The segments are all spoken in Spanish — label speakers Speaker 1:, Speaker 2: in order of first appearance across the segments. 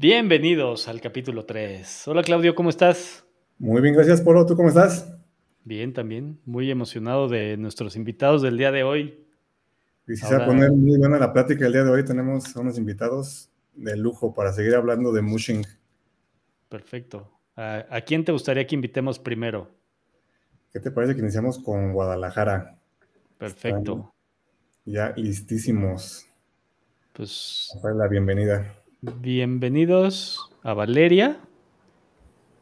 Speaker 1: Bienvenidos al capítulo 3. Hola Claudio, ¿cómo estás?
Speaker 2: Muy bien, gracias Polo. ¿Tú cómo estás?
Speaker 1: Bien, también. Muy emocionado de nuestros invitados del día de hoy.
Speaker 2: Y si se va a poner muy buena la plática el día de hoy, tenemos unos invitados de lujo para seguir hablando de mushing.
Speaker 1: Perfecto. ¿A, quién te gustaría que invitemos primero?
Speaker 2: ¿Qué te parece que iniciamos con Guadalajara?
Speaker 1: Perfecto.
Speaker 2: ya listísimos.
Speaker 1: Pues.
Speaker 2: la bienvenida.
Speaker 1: Bienvenidos a Valeria.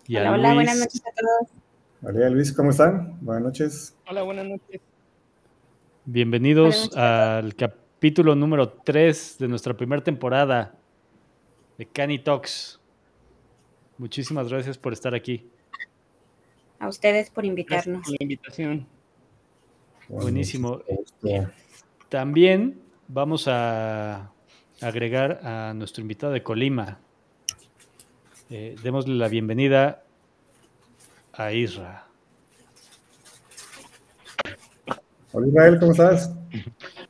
Speaker 3: Y hola, hola, buenas noches a todos.
Speaker 2: Valeria, Luis, ¿cómo están? Buenas noches.
Speaker 4: Hola, buenas noches.
Speaker 1: Bienvenidos al capítulo número 3 de nuestra primera temporada de Cani Talks. Muchísimas gracias por estar aquí.
Speaker 3: A ustedes por invitarnos.
Speaker 4: por la invitación.
Speaker 1: Buenísimo. También vamos a agregar a nuestro invitado de Colima. Eh, démosle la bienvenida a Isra.
Speaker 2: Hola Israel, ¿cómo estás?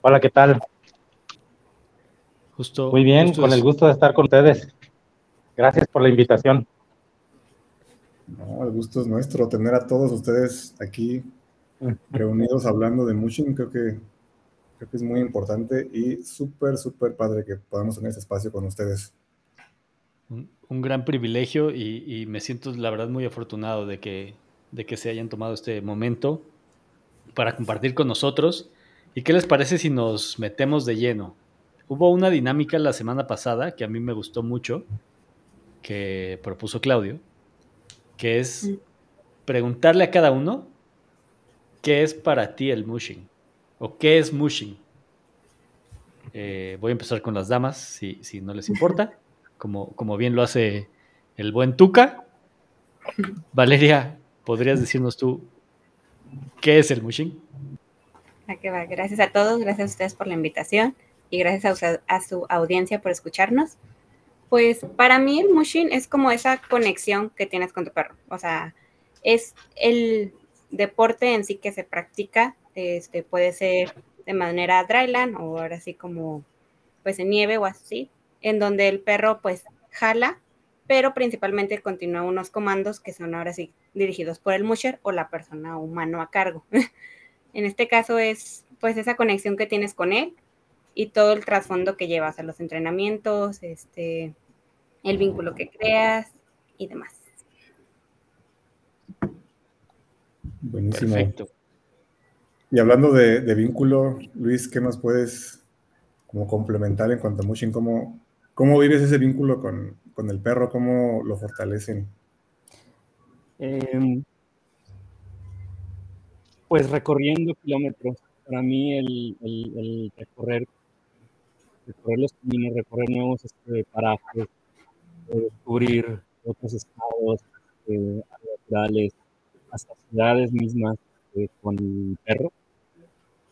Speaker 5: Hola, ¿qué tal?
Speaker 1: Justo,
Speaker 5: Muy bien, con el gusto de estar con ustedes. Gracias por la invitación.
Speaker 2: No, el gusto es nuestro tener a todos ustedes aquí reunidos hablando de Mushin. Creo que, creo que es muy importante y súper, súper padre que podamos tener ese espacio con ustedes.
Speaker 1: Un, gran privilegio y, me siento, la verdad, muy afortunado de que, de que se hayan tomado este momento para compartir con nosotros. ¿Y qué les parece si nos metemos de lleno? Hubo una dinámica la semana pasada que a mí me gustó mucho, que propuso Claudio, que es preguntarle a cada uno qué es para ti el mushing o qué es mushing. Eh, voy a empezar con las damas, si, si no les importa, como, como bien lo hace el buen Tuca. Valeria, ¿podrías decirnos tú qué es el mushing?
Speaker 3: Gracias a todos, gracias a ustedes por la invitación y gracias a, a su audiencia por escucharnos. Pues para mí el mushing es como esa conexión que tienes con tu perro. O sea, es el deporte en sí que se practica. Este puede ser de manera dryland o ahora sí como pues en nieve o así, en donde el perro pues jala, pero principalmente continúa unos comandos que son ahora sí dirigidos por el musher o la persona humano a cargo. en este caso es pues esa conexión que tienes con él y todo el trasfondo que llevas a los entrenamientos, este, el vínculo que creas y demás.
Speaker 2: Buenísimo. Perfecto. Y hablando de, vínculo, Luis, ¿qué nos puedes como complementar en cuanto a Mushin? ¿Cómo, cómo vives ese vínculo con, el perro? ¿Cómo lo fortalecen?
Speaker 4: Em, pues recorriendo kilómetros para mí el, recorrer, recorrer los caminos, recorrer nuevos este, parajes, eh, descubrir otros estados eh, naturales, hasta ciudades mismas eh, con el perro,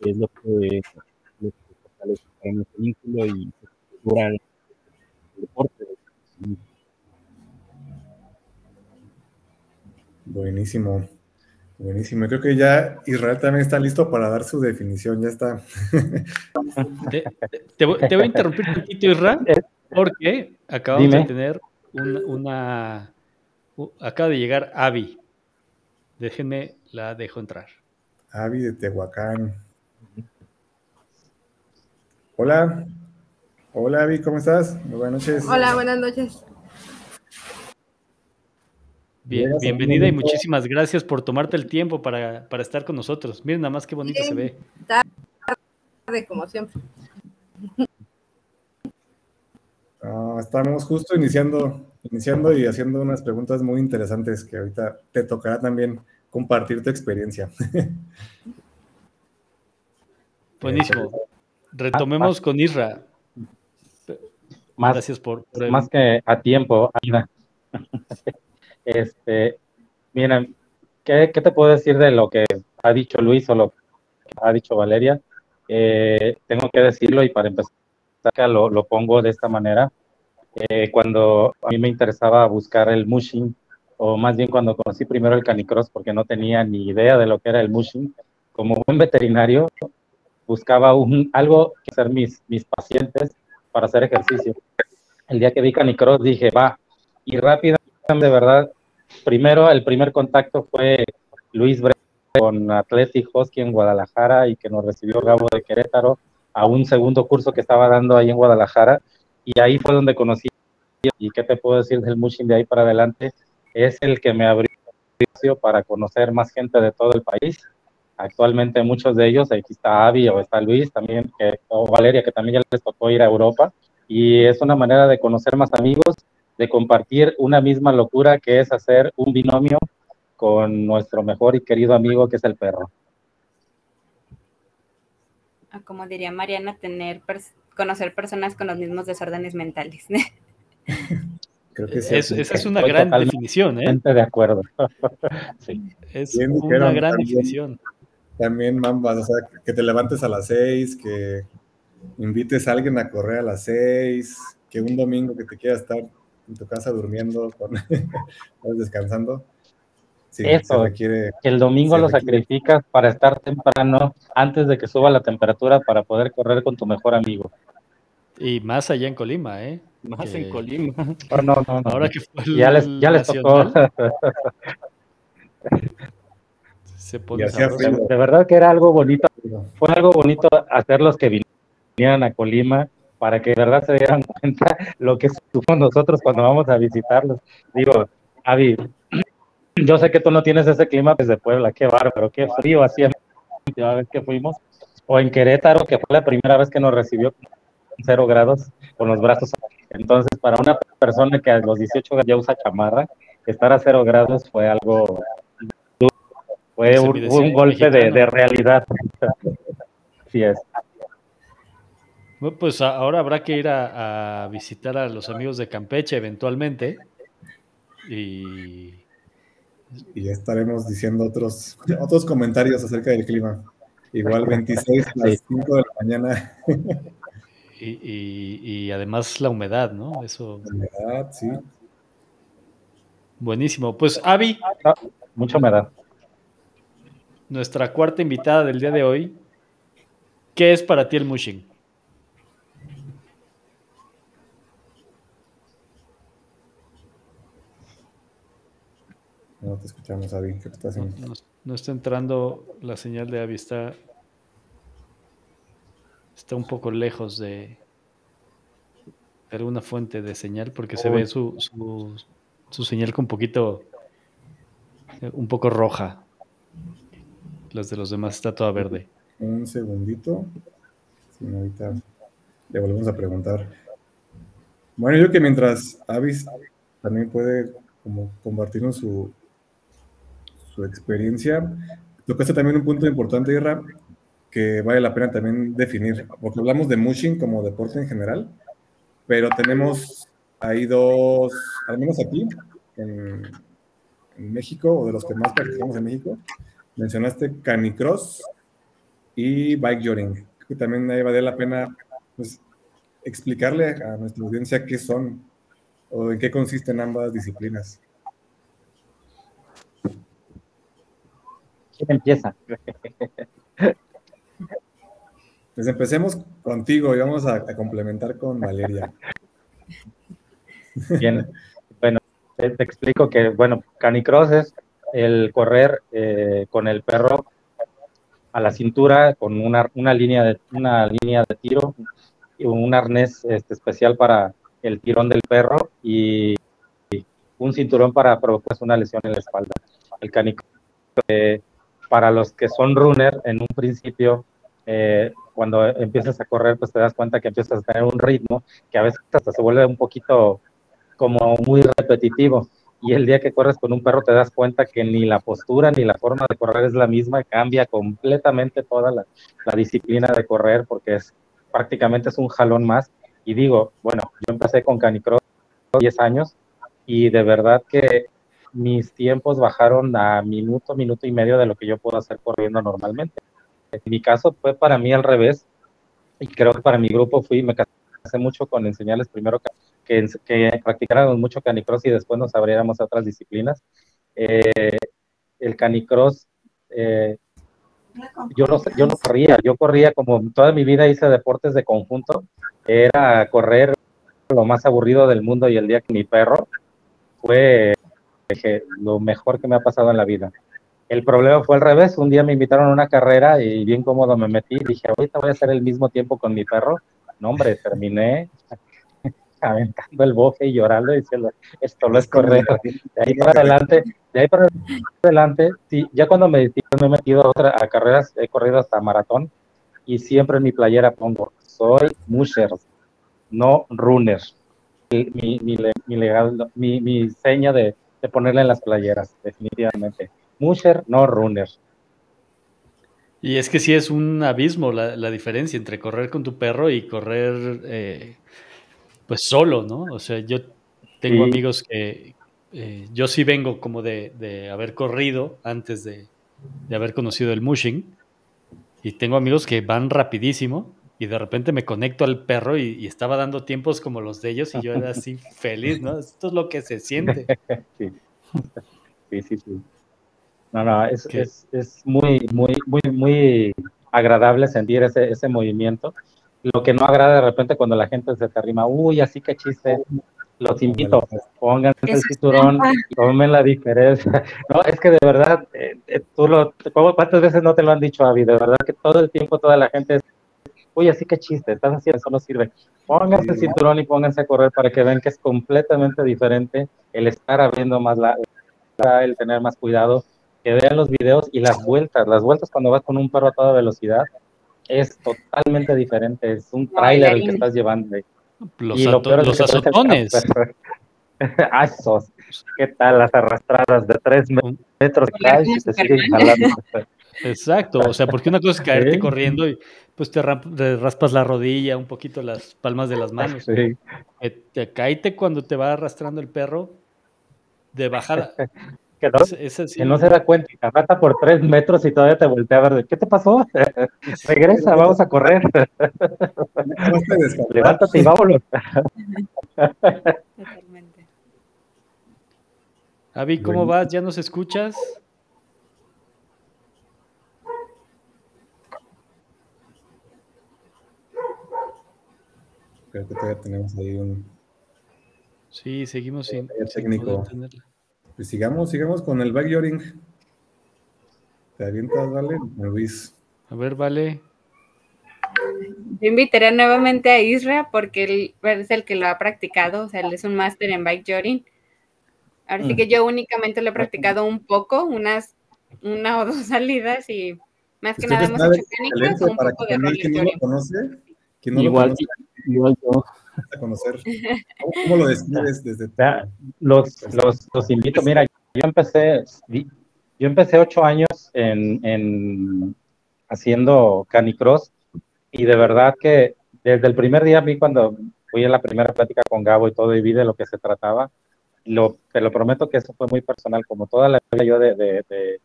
Speaker 4: que es lo que, lo que fortalece para nuestro vínculo y cultura el, deporte.
Speaker 2: Buenísimo. Buenísimo. Creo que ya Israel también está listo para dar su definición. Ya está.
Speaker 1: Te, voy, a interrumpir un poquito, Israel, porque acabamos de tener una, acaba de llegar Avi. Déjenme, la dejo entrar.
Speaker 2: Avi de Tehuacán. Hola. Hola, Avi, ¿cómo estás?
Speaker 6: buenas noches. Hola, buenas noches
Speaker 1: bienvenida y muchísimas gracias por tomarte el tiempo para, estar con nosotros. Miren nada más qué bonito se ve.
Speaker 6: Tarde, como siempre.
Speaker 2: Ah, estamos justo iniciando, iniciando y haciendo unas preguntas muy interesantes que ahorita te tocará también compartir tu experiencia.
Speaker 1: Buenísimo. Retomemos con Isra.
Speaker 5: Más, Gracias por, Más que a tiempo, Este, miren, ¿qué, te puedo decir de lo que ha dicho Luis o lo que ha dicho Valeria? Eh, tengo que decirlo y para empezar lo, lo pongo de esta manera. Eh, cuando a mí me interesaba buscar el mushing, o más bien cuando conocí primero el canicross, porque no tenía ni idea de lo que era el mushing, como buen veterinario, buscaba un, algo que hacer mis, mis pacientes para hacer ejercicio. el día que vi Canicross dije, va, y rápido, de verdad, primero, el primer contacto fue Luis Bre con Athletic Hosky en Guadalajara y que nos recibió Gabo de Querétaro a un segundo curso que estaba dando ahí en Guadalajara y ahí fue donde conocí y qué te puedo decir del Mushin de ahí para adelante es el que me abrió para conocer más gente de todo el país. Actualmente muchos de ellos, aquí está Avi o está Luis también, que, o Valeria, que también ya les tocó ir a Europa, y es una manera de conocer más amigos, de compartir una misma locura que es hacer un binomio con nuestro mejor y querido amigo que es el perro.
Speaker 3: Ah, como diría Mariana, tener conocer personas con los mismos desórdenes mentales.
Speaker 1: Creo que esa es una gran definición, ¿eh?
Speaker 5: de acuerdo.
Speaker 1: sí. Es una gran definición.
Speaker 2: También, Mambas, o sea, que te levantes a las seis, que invites a alguien a correr a las seis, que un domingo que te quiera estar en tu casa durmiendo, con, descansando.
Speaker 5: Sí, Eso, que el domingo lo sacrificas para estar temprano antes de que suba la temperatura para poder correr con tu mejor amigo.
Speaker 1: Y más allá en Colima, ¿eh?
Speaker 4: Más en Colima.
Speaker 5: Oh, no, no, no. Ahora que fue ya les, ya les tocó. Se pone de, verdad que era algo bonito. Fue algo bonito hacerlos que vinieran a Colima para que de verdad se dieran cuenta lo que somos nosotros cuando vamos a visitarlos. Digo, Avi, yo sé que tú no tienes ese clima desde Puebla, qué bárbaro, qué frío hacía la vez que fuimos. O en Querétaro, que fue la primera vez que nos recibió cero grados con los brazos. Entonces, para una persona que a los 18 ya usa chamarra, estar a cero grados fue algo fue un, golpe de, realidad. Así es.
Speaker 1: Bueno, pues ahora habrá que ir a, visitar a los amigos de Campeche eventualmente. Y...
Speaker 2: y ya estaremos diciendo otros, otros comentarios acerca del clima. Igual 26 a las 5 de la mañana.
Speaker 1: Y, además la humedad, ¿no? Eso. La humedad, sí. Buenísimo. Pues, Avi.
Speaker 5: Ah, mucha humedad.
Speaker 1: Nuestra cuarta invitada del día de hoy. ¿Qué es para ti el mushing?
Speaker 2: No te escuchamos, Avi. ¿Qué estás haciendo?
Speaker 1: No, no, está entrando la señal de Avi. Está está un poco lejos de, alguna fuente de señal porque se ve su, su, señal con un poquito, eh, un poco roja. Las de los demás está toda verde.
Speaker 2: Un segundito. ahorita le volvemos a preguntar. Bueno, yo que mientras Avis también puede como compartirnos su, su experiencia, tocaste también un punto importante, Irra, que vale la pena también definir, porque hablamos de mushing como deporte en general, pero tenemos ahí dos, al menos aquí, en, México, o de los que más practicamos en México, mencionaste canicross y bike jogging, que también ahí vale la pena pues, explicarle a nuestra audiencia qué son o en qué consisten ambas disciplinas.
Speaker 5: ¿Quién empieza?
Speaker 2: Pues empecemos contigo y vamos a, complementar con Valeria.
Speaker 5: Bien, bueno, te, explico que, bueno, canicross es el correr eh, con el perro a la cintura con una, una, línea, de, una línea de tiro un arnés este, especial para el tirón del perro y, un cinturón para provocar una lesión en la espalda. El canicross, eh, para los que son runner, en un principio eh, cuando empiezas a correr, pues te das cuenta que empiezas a tener un ritmo que a veces hasta se vuelve un poquito como muy repetitivo. Y el día que corres con un perro te das cuenta que ni la postura ni la forma de correr es la misma, cambia completamente toda la, disciplina de correr porque es prácticamente es un jalón más. Y digo, bueno, yo empecé con canicross 10 años y de verdad que mis tiempos bajaron a minuto, minuto y medio de lo que yo puedo hacer corriendo normalmente. En mi caso fue para mí al revés y creo que para mi grupo fui, me casé mucho con enseñarles primero que, que practicáramos mucho canicross y después nos abriéramos a otras disciplinas. Eh, el canicross, eh, yo, no, yo no corría, yo corría como toda mi vida hice deportes de conjunto, era correr lo más aburrido del mundo y el día que mi perro fue lo mejor que me ha pasado en la vida. El problema fue al revés. Un día me invitaron a una carrera y bien cómodo me metí. Dije, ahorita voy a hacer el mismo tiempo con mi perro. No, hombre, terminé aventando el bofe y llorando y diciendo, esto no es correcto. De ahí para adelante, de ahí para adelante, sí, ya cuando me, me he metido a, otra, a carreras, he corrido hasta maratón y siempre en mi playera pongo, soy musher, no runner. Mi, mi, mi, mi, seña de, de ponerle en las playeras, definitivamente. Musher, no runner.
Speaker 1: Y es que sí es un abismo la, la diferencia entre correr con tu perro y correr eh, pues solo, ¿no? O sea, yo tengo amigos que eh, yo sí vengo como de, de haber corrido antes de, de, haber conocido el mushing y tengo amigos que van rapidísimo y de repente me conecto al perro y, estaba dando tiempos como los de ellos y yo era así feliz, ¿no? Esto es lo que se siente.
Speaker 5: Sí, sí, sí. sí. No, no, es, es, es, muy, muy, muy, muy agradable sentir ese, ese movimiento lo que no agrada de repente cuando la gente se te arrima, uy, así que chiste, los invito, pónganse el cinturón, tomen la diferencia. No, es que de verdad, eh, eh, tú lo, ¿cuántas veces no te lo han dicho, Avi? De verdad que todo el tiempo toda la gente es, uy, así que chiste, estás haciendo, eso no sirve. Pónganse el cinturón y pónganse a correr para que vean que es completamente diferente el estar abriendo más la, el tener más cuidado, que vean los videos y las vueltas, las vueltas cuando vas con un perro a toda velocidad, es totalmente diferente, es un tráiler el que estás llevando.
Speaker 1: Los, y los azotones.
Speaker 5: ah, esos. ¿Qué tal las arrastradas de tres metros?
Speaker 1: Exacto, o sea, porque una cosa es caerte corriendo y pues te, raspas la rodilla, un poquito las palmas de las manos. Sí. te caíte cuando te va arrastrando el perro de bajada.
Speaker 5: Que no, se da cuenta, te rata por tres metros y todavía te voltea a ver, ¿qué te pasó? Regresa, vamos a correr. Levántate y vámonos. Totalmente.
Speaker 1: Avi, ¿cómo vas? ¿Ya nos escuchas?
Speaker 2: Creo que todavía tenemos ahí un...
Speaker 1: Sí, seguimos sin,
Speaker 2: técnico. Pues sigamos, sigamos con el backyarding. ¿Te avientas, Vale? Luis.
Speaker 1: A ver, Vale.
Speaker 3: Yo invitaría nuevamente a Isra porque él es el que lo ha practicado, o sea, él es un máster en bikejording. Ahora sí mm. que yo únicamente lo he practicado un poco, unas una o dos salidas y más que nada hemos hecho técnicas un poco de
Speaker 2: roller no lo conoce, no
Speaker 5: igual, lo conoce, igual yo
Speaker 2: a conocer. ¿Cómo, lo describes desde
Speaker 5: los, los, los, invito, mira, yo empecé, yo empecé ocho años en, en haciendo canicross y de verdad que desde el primer día vi cuando fui a la primera plática con Gabo y todo y vi de lo que se trataba, lo, te lo prometo que eso fue muy personal, como toda la vida yo de, de, de,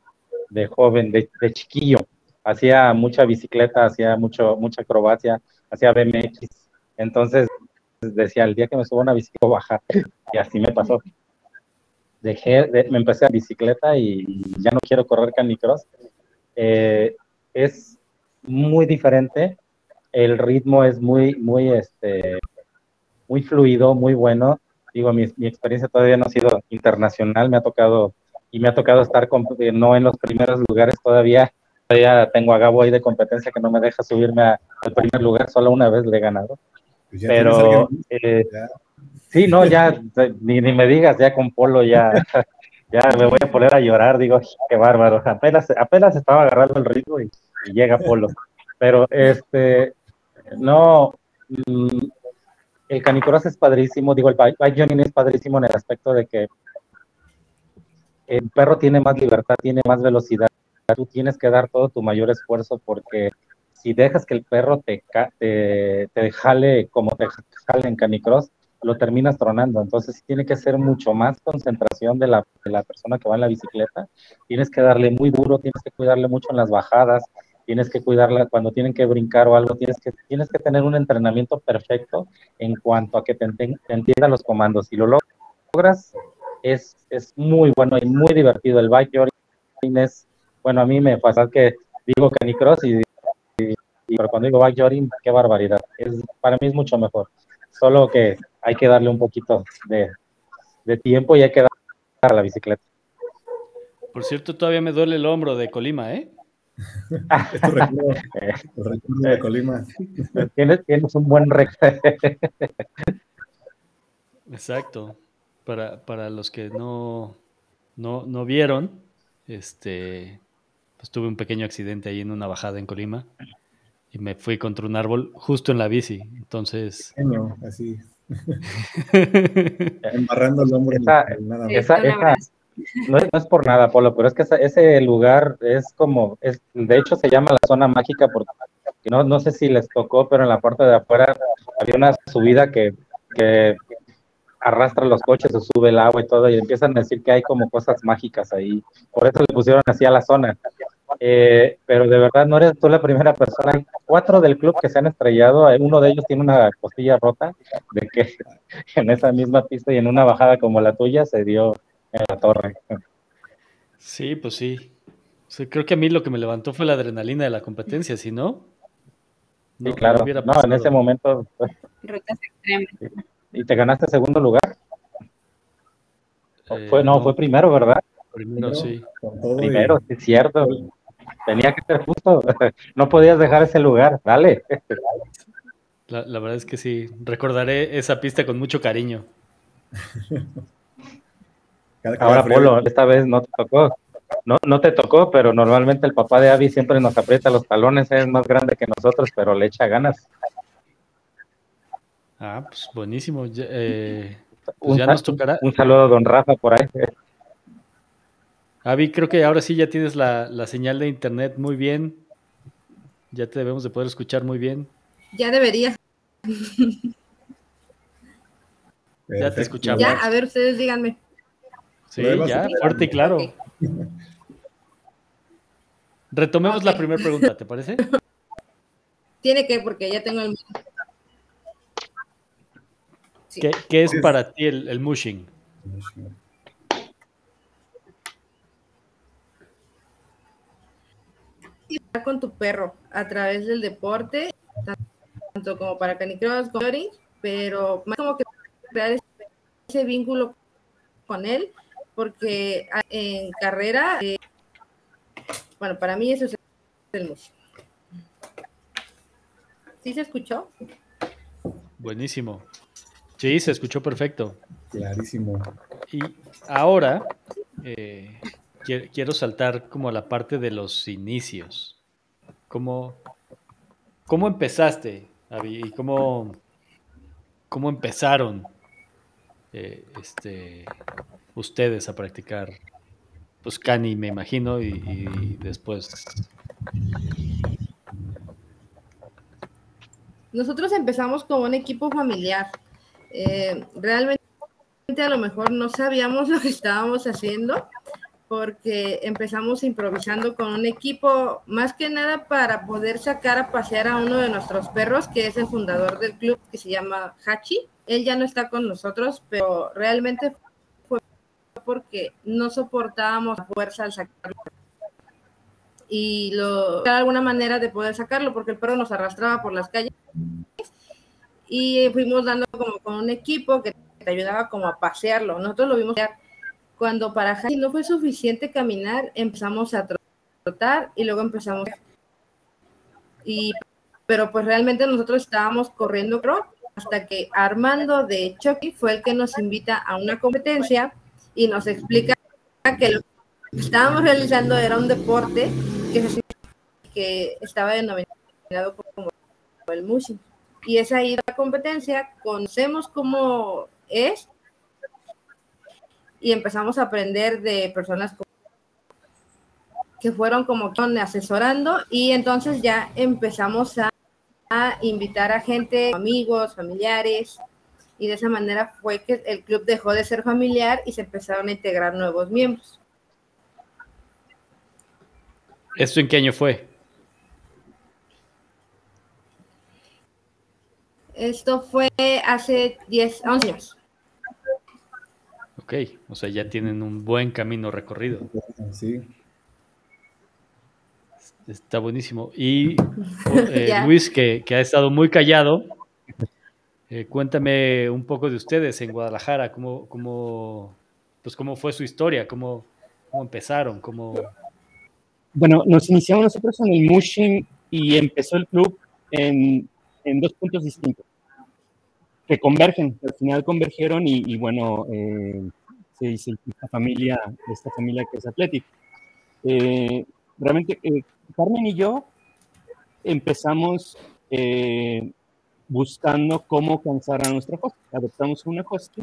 Speaker 5: de joven, de, chiquillo, hacía mucha bicicleta, hacía mucho, mucha acrobacia, hacía BMX, entonces decía, el día que me subo a una bicicleta baja, y así me pasó. Dejé, me empecé a bicicleta y ya no quiero correr canicross. Eh, es muy diferente, el ritmo es muy, muy, este, muy fluido, muy bueno. Digo, mi, experiencia todavía no ha sido internacional, me ha tocado, y me ha tocado estar eh, no en los primeros lugares todavía. Todavía tengo a Gabo ahí de competencia que no me deja subirme al primer lugar, solo una vez le he ganado. Pues pero eh, sí, no, ya ni, ni, me digas, ya con Polo ya, ya me voy a poner a llorar, digo, qué bárbaro, apenas, apenas estaba agarrando el ritmo y, llega Polo. Pero este, no, mm, el canicross es padrísimo, digo, el bike journey es padrísimo en el aspecto de que el perro tiene más libertad, tiene más velocidad, tú tienes que dar todo tu mayor esfuerzo porque si dejas que el perro te, te, jale como te jale en canicross, lo terminas tronando. Entonces tiene que ser mucho más concentración de la, de la, persona que va en la bicicleta. Tienes que darle muy duro, tienes que cuidarle mucho en las bajadas, tienes que cuidarla cuando tienen que brincar o algo, tienes que, tienes que tener un entrenamiento perfecto en cuanto a que te, entienda los comandos. Si lo logras, es, es muy bueno y muy divertido. El bike bueno, a mí me pasa que digo canicross y pero cuando digo backyarding, qué barbaridad. Es, para mí es mucho mejor. Solo que hay que darle un poquito de, de tiempo y hay que darle a la bicicleta.
Speaker 1: Por cierto, todavía me duele el hombro de Colima, ¿eh?
Speaker 2: Esto recuerdo, de Colima.
Speaker 5: Tienes, tienes un buen récord.
Speaker 1: Exacto. Para, para los que no, no, no vieron, este, pues tuve un pequeño accidente ahí en una bajada en Colima y me fui contra un árbol justo en la bici. Entonces.
Speaker 2: Pequeño, así. Embarrando el hombro.
Speaker 5: nada no, es, por nada, Polo, pero es que ese lugar es como, es, de hecho se llama la zona mágica porque no, no sé si les tocó, pero en la parte de afuera había una subida que, que arrastra los coches o sube el agua y todo, y empiezan a decir que hay como cosas mágicas ahí. Por eso le pusieron así a la zona. Eh, pero de verdad no eres tú la primera persona. Hay cuatro del club que se han estrellado. Uno de ellos tiene una costilla rota de que en esa misma pista y en una bajada como la tuya se dio en la torre.
Speaker 1: Sí, pues sí. creo que a mí lo que me levantó fue la adrenalina de la competencia, si no.
Speaker 5: sí, claro. No, en ese momento. ¿Y te ganaste segundo lugar? fue, no, fue primero, ¿verdad?
Speaker 1: Primero, sí.
Speaker 5: Primero, sí, es cierto. Tenía que ser justo. No podías dejar ese lugar, dale.
Speaker 1: La, la verdad es que sí. Recordaré esa pista con mucho cariño.
Speaker 5: Ahora, Polo, esta vez no te tocó. No, no te tocó, pero normalmente el papá de Avi siempre nos aprieta los talones, es más grande que nosotros, pero le echa ganas.
Speaker 1: Ah, pues buenísimo. Eh, pues ya nos tocará.
Speaker 5: Un saludo a don Rafa por ahí.
Speaker 1: Avi, creo que ahora sí ya tienes la, la señal de internet muy bien. Ya te debemos de poder escuchar muy bien.
Speaker 6: Ya debería.
Speaker 1: ya te escuchamos.
Speaker 6: Ya, a ver, ustedes díganme.
Speaker 1: Sí, ya, fuerte y claro. Retomemos la primera pregunta, ¿te parece?
Speaker 6: Tiene que, porque ya tengo el...
Speaker 1: ¿Qué, ¿Qué, es para ti el, el mushing?
Speaker 6: Con tu perro a través del deporte, tanto como para canicross, como pero más como que crear ese vínculo con él porque en carrera, eh, bueno, para mí eso es el músico. ¿Sí se escuchó?
Speaker 1: Buenísimo. Sí, se escuchó perfecto.
Speaker 2: Clarísimo.
Speaker 1: Y ahora eh, quiero saltar como a la parte de los inicios. ¿Cómo, cómo empezaste, Avi? ¿Y cómo, cómo empezaron eh, este, ustedes a practicar pues Cani, me imagino, y, después.
Speaker 6: Nosotros empezamos como un equipo familiar. Eh, realmente a lo mejor no sabíamos lo que estábamos haciendo porque empezamos improvisando con un equipo, más que nada para poder sacar a pasear a uno de nuestros perros, que es el fundador del club, que se llama Hachi. Él ya no está con nosotros, pero realmente porque no soportábamos la fuerza al sacarlo. Y lo, de alguna manera de poder sacarlo, porque el perro nos arrastraba por las calles. Y fuimos dando como con un equipo que te ayudaba como a pasearlo. Nosotros lo vimos cuando para Jaime no fue suficiente caminar, empezamos a trotar y luego empezamos y pero pues realmente nosotros estábamos corriendo hasta que Armando de Chucky fue el que nos invita a una competencia y nos explica que lo que estábamos realizando era un deporte que, que estaba denominado como el mushing. Y es ahí la competencia, conocemos cómo es y empezamos a aprender de personas que fueron como asesorando y entonces ya empezamos a, a invitar a gente, amigos, familiares, y de esa manera fue que el club dejó de ser familiar y se empezaron a integrar nuevos miembros.
Speaker 1: ¿Esto en qué año fue?
Speaker 6: Esto fue hace 10, 11 años.
Speaker 1: Ok, o sea, ya tienen un buen camino recorrido.
Speaker 2: Sí.
Speaker 1: Está buenísimo. Y eh, Luis, que, que, ha estado muy callado, Eh, cuéntame un poco de ustedes en Guadalajara, cómo, cómo, pues cómo fue su historia, cómo, cómo empezaron, cómo...
Speaker 4: Bueno, nos iniciamos nosotros en el Mushin y empezó el club en, en dos puntos distintos que convergen, al final convergieron y, bueno, eh, se hizo esta familia, esta familia que es Athletic. Eh, realmente, eh, Carmen y yo empezamos buscando cómo cansar a nuestra husky. Adoptamos una husky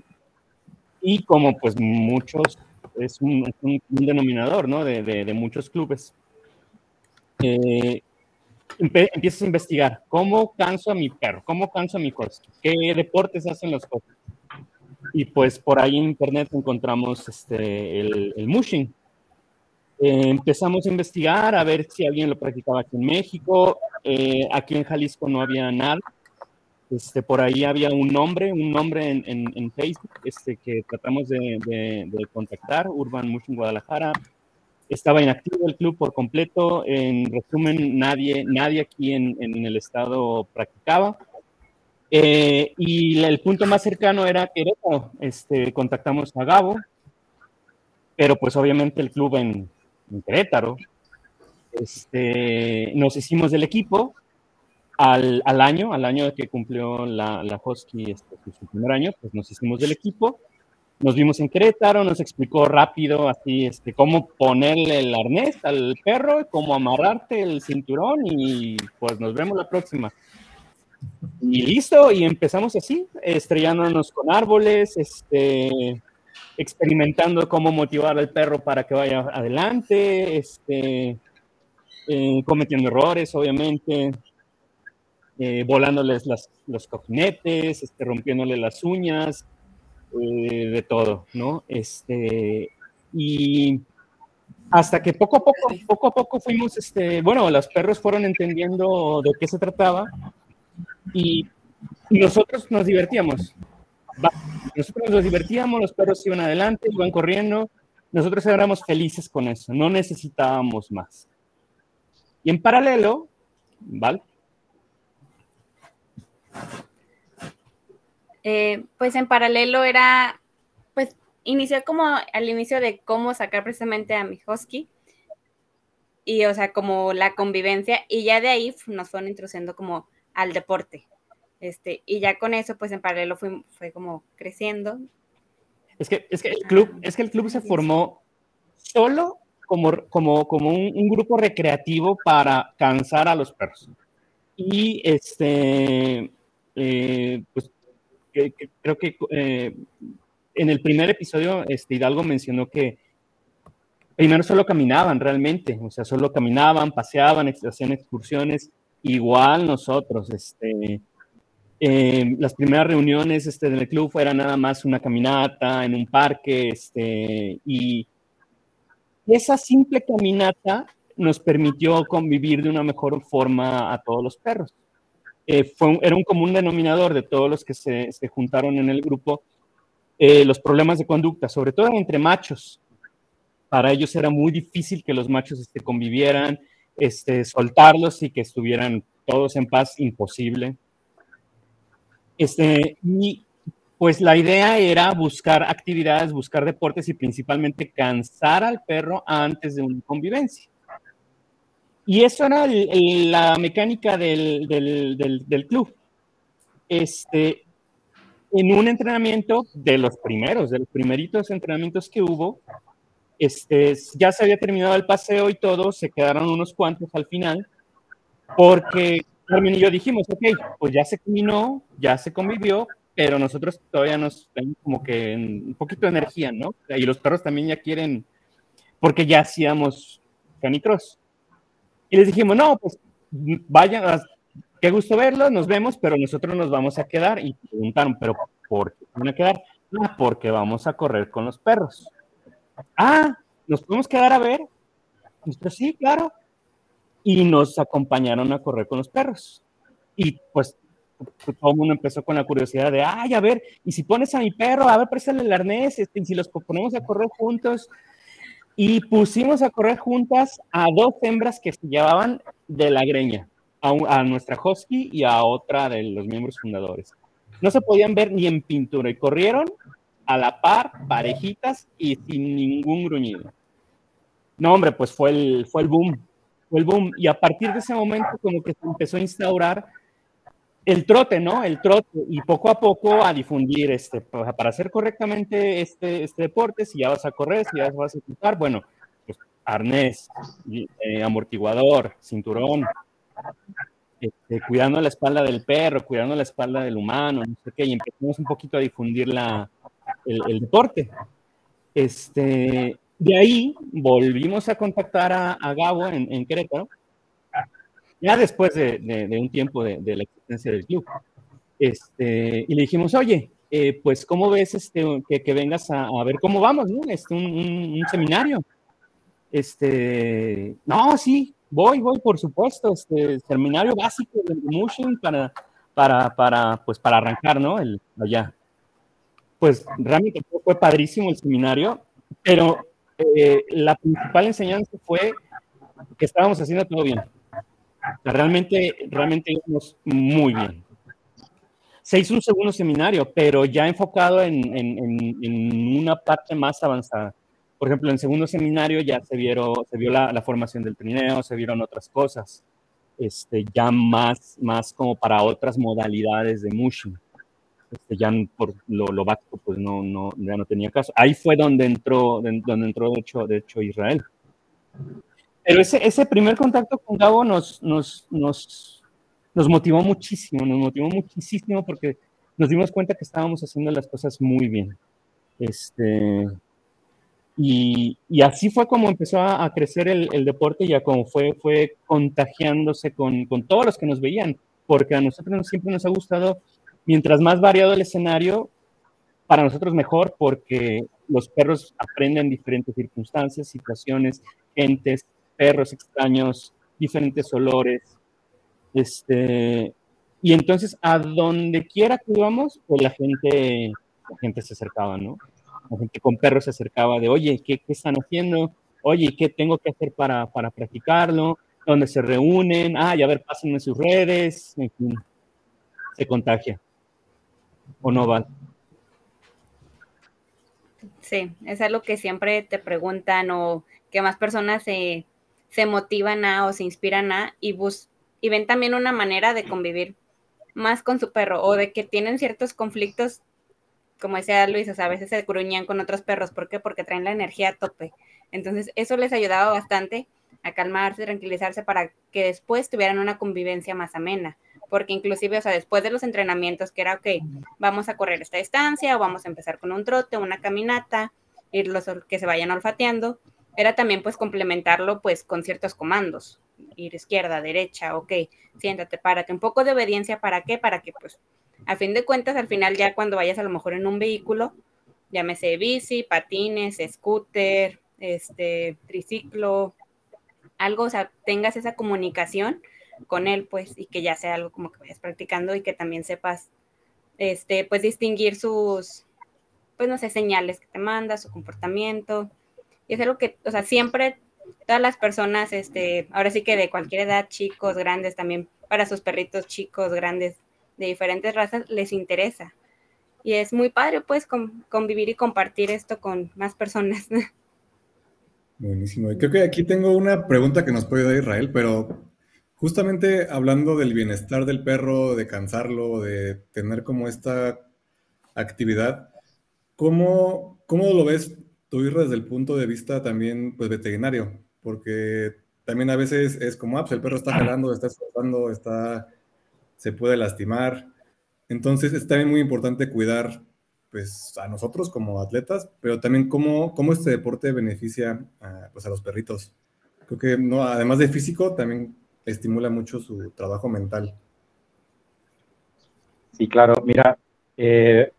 Speaker 4: y como pues muchos, es un, denominador, ¿no? De, de, de muchos clubes. Eh, empiezas a investigar cómo canso a mi perro, cómo canso a mi husky, qué deportes hacen los husky. Y pues por ahí en internet encontramos este, el, mushing. Eh, empezamos a investigar a ver si alguien lo practicaba aquí en México. Eh, aquí en Jalisco no había nada. Este, por ahí había un nombre, un nombre en, Facebook este, que tratamos de, de, de contactar, Urban Mushing Guadalajara estaba inactivo el club por completo. En resumen, nadie, nadie aquí en, en el estado practicaba. Eh, y el punto más cercano era Querétaro. Este, contactamos a Gabo, pero pues obviamente el club en, Querétaro. Este, nos hicimos del equipo al, al, año, al año que cumplió la, la Husky este, su primer año, pues nos hicimos del equipo nos vimos en Querétaro, nos explicó rápido así este, cómo ponerle el arnés al perro, cómo amarrarte el cinturón y pues nos vemos la próxima. Y listo, y empezamos así, estrellándonos con árboles, este, experimentando cómo motivar al perro para que vaya adelante, este, eh, cometiendo errores, obviamente, eh, volándoles las, los cojinetes, este, rompiéndole las uñas, eh, de todo, ¿no? Este, y hasta que poco a poco, poco a poco fuimos, este, bueno, los perros fueron entendiendo de qué se trataba y nosotros nos divertíamos. Nosotros nos divertíamos, los perros iban adelante, iban corriendo, nosotros éramos felices con eso, no necesitábamos más. Y en paralelo, ¿vale?
Speaker 3: Eh, pues en paralelo era, pues inició como al inicio de cómo sacar precisamente a mi husky y o sea, como la convivencia y ya de ahí nos fueron introduciendo como al deporte. Este, y ya con eso, pues en paralelo fue, fue como creciendo.
Speaker 4: Es que, es que el club, es que el club se formó solo como, como, como un, un, grupo recreativo para cansar a los perros. Y este, eh, pues creo que eh, en el primer episodio este, Hidalgo mencionó que primero solo caminaban realmente, o sea, solo caminaban, paseaban, hacían excursiones, igual nosotros, este, eh, las primeras reuniones este, del club fuera nada más una caminata en un parque, este, y esa simple caminata nos permitió convivir de una mejor forma a todos los perros. Eh, fue era un común denominador de todos los que se, se juntaron en el grupo, eh, los problemas de conducta, sobre todo entre machos. Para ellos era muy difícil que los machos este, convivieran, este, soltarlos y que estuvieran todos en paz, imposible. Este, y pues la idea era buscar actividades, buscar deportes y principalmente cansar al perro antes de una convivencia. Y eso era la mecánica del, del, del, club. Este, en un entrenamiento de los primeros, de los primeritos entrenamientos que hubo, este, ya se había terminado el paseo y todo, se quedaron unos cuantos al final, porque Carmen y yo dijimos, ok, pues ya se caminó, ya se convivió, pero nosotros todavía nos tenemos como que un poquito de energía, ¿no? Y los perros también ya quieren, porque ya hacíamos canicross. Y les dijimos, no, pues vayan, qué gusto verlos, nos vemos, pero nosotros nos vamos a quedar. Y preguntaron, ¿pero por qué van a quedar? Ah, porque vamos a correr con los perros. Ah, ¿nos podemos quedar a ver? Nosotros sí, claro. Y nos acompañaron a correr con los perros. Y pues todo el mundo empezó con la curiosidad de, ay, a ver, y si pones a mi perro, a ver, préstale el arnés, este, y si los ponemos a correr juntos, y pusimos a correr juntas a dos hembras que se llevaban de la greña, a, a nuestra husky y a otra de los miembros fundadores. no se podían ver ni en pintura y corrieron a la par, parejitas y sin ningún gruñido. No, hombre, pues fue el, fue el boom, fue el boom. Y a partir de ese momento como que se empezó a instaurar el trote, ¿no? El trote y poco a poco a difundir este, para hacer correctamente este, este deporte, si ya vas a correr, si ya vas a equipar, bueno, pues arnés, eh, amortiguador, cinturón, este, cuidando la espalda del perro, cuidando la espalda del humano, no sé qué, y empezamos un poquito a difundir la, el, deporte. Este, de ahí volvimos a contactar a, Gabo en, en, Querétaro, ya después de, un tiempo de, la existencia del club. Este, y le dijimos, oye, eh, pues, ¿cómo ves este, que, vengas a, a, ver cómo vamos? ¿no? Este, un, un, seminario. Este, no, sí, Voy, voy, por supuesto, este seminario básico de Motion para, para, para, pues, para arrancar, ¿no? El, allá. Pues realmente fue padrísimo el seminario, pero eh, la principal enseñanza fue que estábamos haciendo todo bien. realmente, realmente íbamos muy bien. Se hizo un segundo seminario, pero ya enfocado en, en, en una parte más avanzada por ejemplo, en el segundo seminario ya se, vieron, se vio la, formación del trineo, se vieron otras cosas, este, ya más, más como para otras modalidades de mushin. Este, ya por lo, básico, pues no, no, ya no tenía caso. Ahí fue donde entró, donde entró de hecho, de hecho Israel. Pero ese, ese primer contacto con Gabo nos, nos, nos, nos motivó muchísimo, nos motivó muchísimo porque nos dimos cuenta que estábamos haciendo las cosas muy bien. Este, y, y, así fue como empezó a, crecer el, el, deporte, ya como fue, fue contagiándose con, con, todos los que nos veían, porque a nosotros siempre nos ha gustado, mientras más variado el escenario, para nosotros mejor, porque los perros aprenden diferentes circunstancias, situaciones, gentes, perros extraños, diferentes olores. Este, y entonces, a donde quiera que íbamos, pues la gente, la gente se acercaba, ¿no? la gente con perros se acercaba de, oye, ¿qué, qué están haciendo? Oye, ¿qué tengo que hacer para, para practicarlo? ¿Dónde se reúnen? Ah, ya ver, pásenme sus redes, en fin, se contagia. ¿O no va?
Speaker 3: Sí, es algo que siempre te preguntan o que más personas se, se motivan a o se inspiran a y, bus y ven también una manera de convivir más con su perro o de que tienen ciertos conflictos como decía Luis, o sea, a veces se gruñían con otros perros. ¿Por qué? Porque traen la energía a tope. Entonces, eso les ayudaba bastante a calmarse, tranquilizarse para que después tuvieran una convivencia más amena. Porque inclusive, o sea, después de los entrenamientos, que era, ok, vamos a correr esta distancia, o vamos a empezar con un trote, una caminata, ir los que se vayan olfateando, era también pues complementarlo pues con ciertos comandos, ir izquierda, derecha, ok, siéntate, párate, un poco de obediencia, ¿para qué? Para que pues a fin de cuentas, al final ya cuando vayas a lo mejor en un vehículo, llámese bici, patines, scooter, este, triciclo, algo, o sea, tengas esa comunicación con él, pues, y que ya sea algo como que vayas practicando y que también sepas, este, pues, distinguir sus, pues, no sé, señales que te manda, su comportamiento. Y es algo que, o sea, siempre todas las personas, este, ahora sí que de cualquier edad, chicos, grandes, también para sus perritos chicos, grandes, de diferentes razas les interesa. Y es muy padre, pues, convivir y compartir esto con más personas.
Speaker 2: Buenísimo. Y creo que aquí tengo una pregunta que nos puede dar Israel, pero justamente hablando del bienestar del perro, de cansarlo, de tener como esta actividad, ¿cómo, cómo lo ves tú, Israel, desde el punto de vista también pues, veterinario? Porque también a veces es como, ah, pues el perro está jalando, está esforzando, está se puede lastimar. Entonces es también muy importante cuidar pues, a nosotros como atletas, pero también cómo, cómo este deporte beneficia a, pues, a los perritos. Creo que no, además de físico, también estimula mucho su trabajo mental.
Speaker 5: Sí, claro. Mira, eh,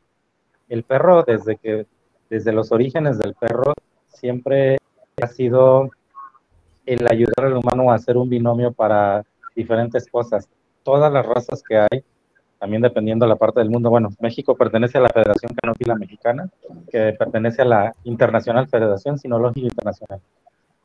Speaker 5: el perro desde que, desde los orígenes del perro, siempre ha sido el ayudar al humano a hacer un binomio para diferentes cosas todas las razas que hay, también dependiendo de la parte del mundo. Bueno, México pertenece a la Federación Canófila Mexicana, que pertenece a la Internacional Federación Sinológica Internacional,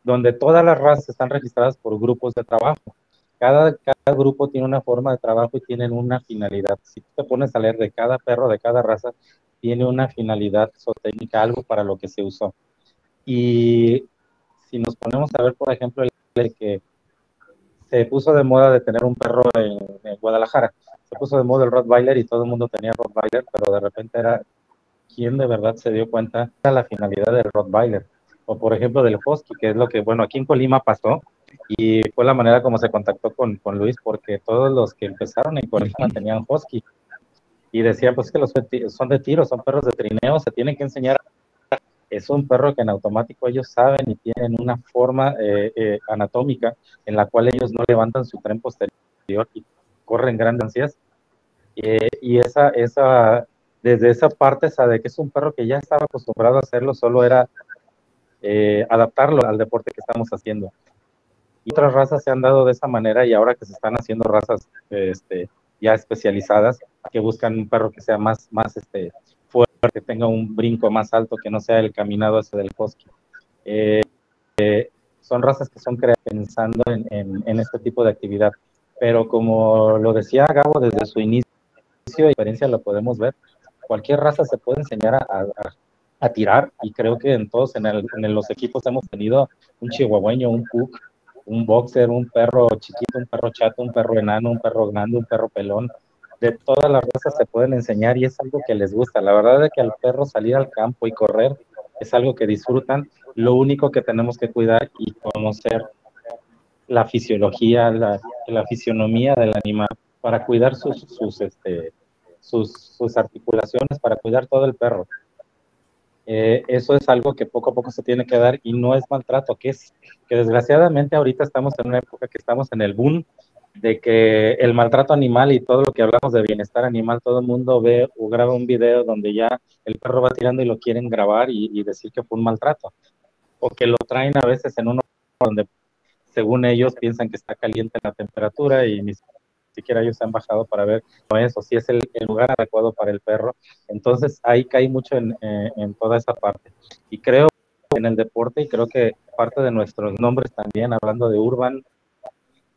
Speaker 5: donde todas las razas están registradas por grupos de trabajo. Cada, cada grupo tiene una forma de trabajo y tienen una finalidad. Si tú te pones a leer de cada perro, de cada raza, tiene una finalidad zootécnica, algo para lo que se usó. Y si nos ponemos a ver, por ejemplo, el que se puso de moda de tener un perro en, Guadalajara, se puso de moda el Rottweiler y todo el mundo tenía Rottweiler, pero de repente era quien de verdad se dio cuenta de la finalidad del Rottweiler. O por ejemplo del Husky, que es lo que, bueno, aquí en Colima pasó, y fue la manera como se contactó con, con Luis, porque todos los que empezaron en Colima tenían Husky y decía, pues que los son de tiro, son perros de trineo, se tienen que enseñar. Es un perro que en automático ellos saben y tienen una forma eh, eh, anatómica en la cual ellos no levantan su tren posterior y corren grandes ansias. Eh, y esa, esa, desde esa parte sabe que es un perro que ya estaba acostumbrado a hacerlo, solo era adaptarlo al deporte que estamos haciendo. Y otras razas se han dado de esa manera y ahora que se están haciendo razas este, ya especializadas que buscan un perro que sea más, más este, fuerte, que tenga un brinco más alto, que no sea el caminado ese del husky. Eh, eh, son razas que son creadas pensando en, en, este tipo de actividad. Pero como lo decía Gabo desde su inicio, la diferencia lo podemos ver. Cualquier raza se puede enseñar a, a, tirar y creo que en todos en, el, en, los equipos hemos tenido un chihuahueño, un cook, un boxer, un perro chiquito, un perro chato, un perro enano, un perro grande, un perro pelón. De todas las razas se pueden enseñar y es algo que les gusta. La verdad es que al perro salir al campo y correr es algo que disfrutan. Lo único que tenemos que cuidar y conocer la fisiología, la, la fisionomía del animal para cuidar sus, sus, este, sus, sus articulaciones, para cuidar todo el perro. Eh, eso es algo que poco a poco se tiene que dar y no es maltrato, que es que desgraciadamente ahorita estamos en una época que estamos en el boom de que el maltrato animal y todo lo que hablamos de bienestar animal, todo el mundo ve o graba un video donde ya el perro va tirando y lo quieren grabar y, decir que fue un maltrato, o que lo traen a veces en uno donde según ellos piensan que está caliente la temperatura y ni siquiera ellos han bajado para ver eso, si es el, lugar adecuado para el perro. Entonces ahí cae mucho en, eh, en, toda esa parte. Y creo en el deporte y creo que parte de nuestros nombres también, hablando de urban,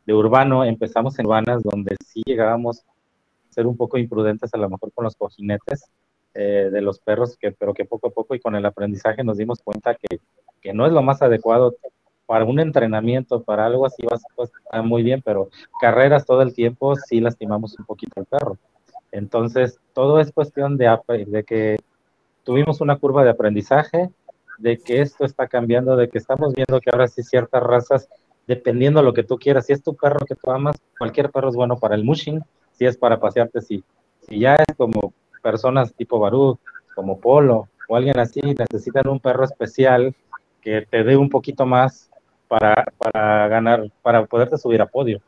Speaker 5: de urbano, empezamos en urbanas donde sí llegábamos a ser un poco imprudentes a lo mejor con los cojinetes eh, de los perros, que, pero que poco a poco y con el aprendizaje nos dimos cuenta que, que no es lo más adecuado para un entrenamiento, para algo así va a muy bien, pero carreras todo el tiempo sí lastimamos un poquito al perro. Entonces, todo es cuestión de, de que tuvimos una curva de aprendizaje, de que esto está cambiando, de que estamos viendo que ahora sí ciertas razas, dependiendo de lo que tú quieras, si es tu perro que tú amas, cualquier perro es bueno para el mushing, si es para pasearte, sí. Si ya es como personas tipo Barú, como Polo o alguien así, necesitan un perro especial que te dé un poquito más para, para ganar, para poderte subir a podio.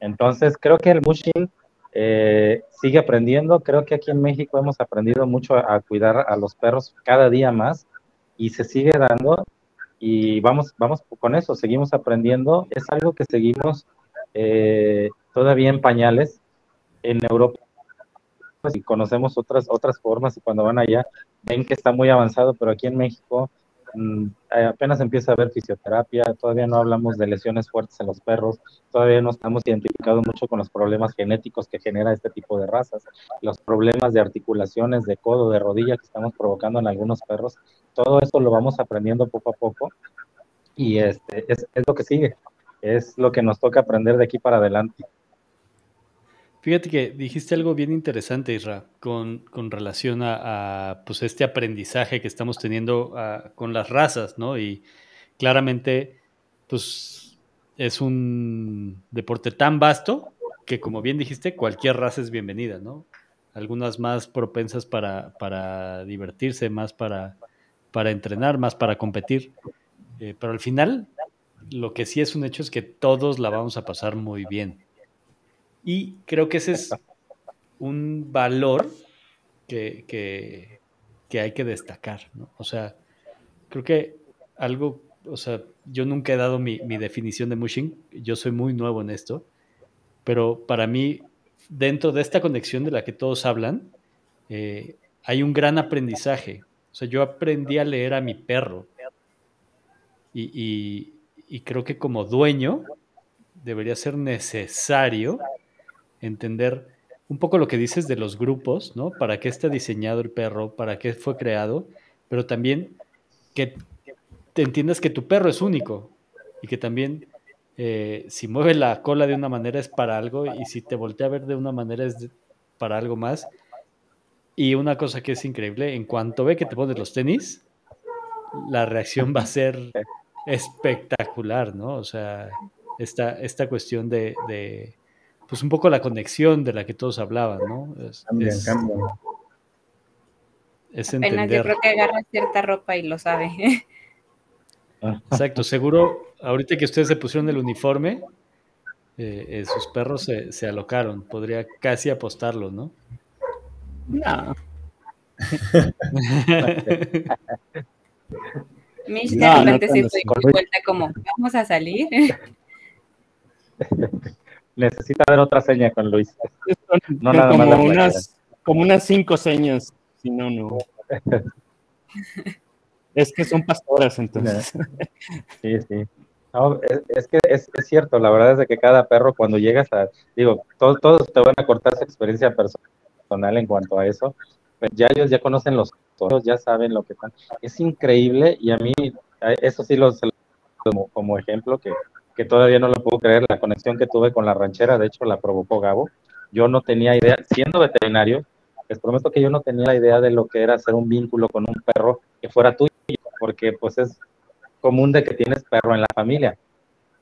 Speaker 5: Entonces, creo que el Mushin eh, sigue aprendiendo. Creo que aquí en México hemos aprendido mucho a, cuidar a los perros cada día más y se sigue dando. Y vamos, vamos con eso, seguimos aprendiendo. Es algo que seguimos eh, todavía en pañales. En Europa y conocemos otras, otras formas y cuando van allá ven que está muy avanzado, pero aquí en México apenas empieza a haber fisioterapia, todavía no hablamos de lesiones fuertes en los perros, todavía no estamos identificados mucho con los problemas genéticos que genera este tipo de razas, los problemas de articulaciones, de codo, de rodilla que estamos provocando en algunos perros, todo eso lo vamos aprendiendo poco a poco y este, es, es lo que sigue, es lo que nos toca aprender de aquí para adelante.
Speaker 1: Fíjate que dijiste algo bien interesante, Isra, con, con relación a, pues este aprendizaje que estamos teniendo ah, con las razas, ¿no? Y claramente, pues es un deporte tan vasto que, como bien dijiste, cualquier raza es bienvenida, ¿no? Algunas más propensas para, para divertirse, más para, para entrenar, más para competir. Eh, pero al final, lo que sí es un hecho es que todos la vamos a pasar muy bien. Y creo que ese es un valor que, hay que destacar, ¿no? O sea, creo que algo, o sea, yo nunca he dado mi, definición de mushing, yo soy muy nuevo en esto, pero para mí, dentro de esta conexión de la que todos hablan, eh, hay un gran aprendizaje. O sea, yo aprendí a leer a mi perro y, y creo que como dueño debería ser necesario entender un poco lo que dices de los grupos, ¿no? ¿Para qué está diseñado el perro? ¿Para qué fue creado? Pero también que te entiendas que tu perro es único y que también eh, si mueve la cola de una manera es para algo y si te voltea a ver de una manera es para algo más. Y una cosa que es increíble, en cuanto ve que te pones los tenis, la reacción va a ser espectacular, ¿no? O sea, esta, esta cuestión de, pues un poco la conexión de la que todos hablaban, ¿no?
Speaker 2: Es, cambian, cambian.
Speaker 3: Es entender. yo creo que agarra cierta ropa y lo sabe.
Speaker 1: Exacto, seguro, ahorita que ustedes se pusieron el uniforme, eh, eh, sus perros se, se, alocaron, podría casi apostarlo, ¿no?
Speaker 3: No. Mish de no, repente no, se vuelta como, ¿vamos a salir?
Speaker 5: Necesita ver otra seña con Luis.
Speaker 4: No nada como, más unas, como unas cinco señas, si no, no. es que son pastoras, entonces.
Speaker 5: Sí, sí. No, es, que es, es, cierto, la verdad es de que cada perro cuando llegas a, digo, todos, todos te van a cortar su experiencia personal en cuanto a eso, pero ya ellos ya conocen los toros, ya saben lo que están. Es increíble y a mí, eso sí lo como, como ejemplo que que todavía no lo puedo creer, la conexión que tuve con la ranchera, de hecho la provocó Gabo. Yo no tenía idea, siendo veterinario, les prometo que yo no tenía la idea de lo que era hacer un vínculo con un perro que fuera tuyo, porque pues es común de que tienes perro en la familia,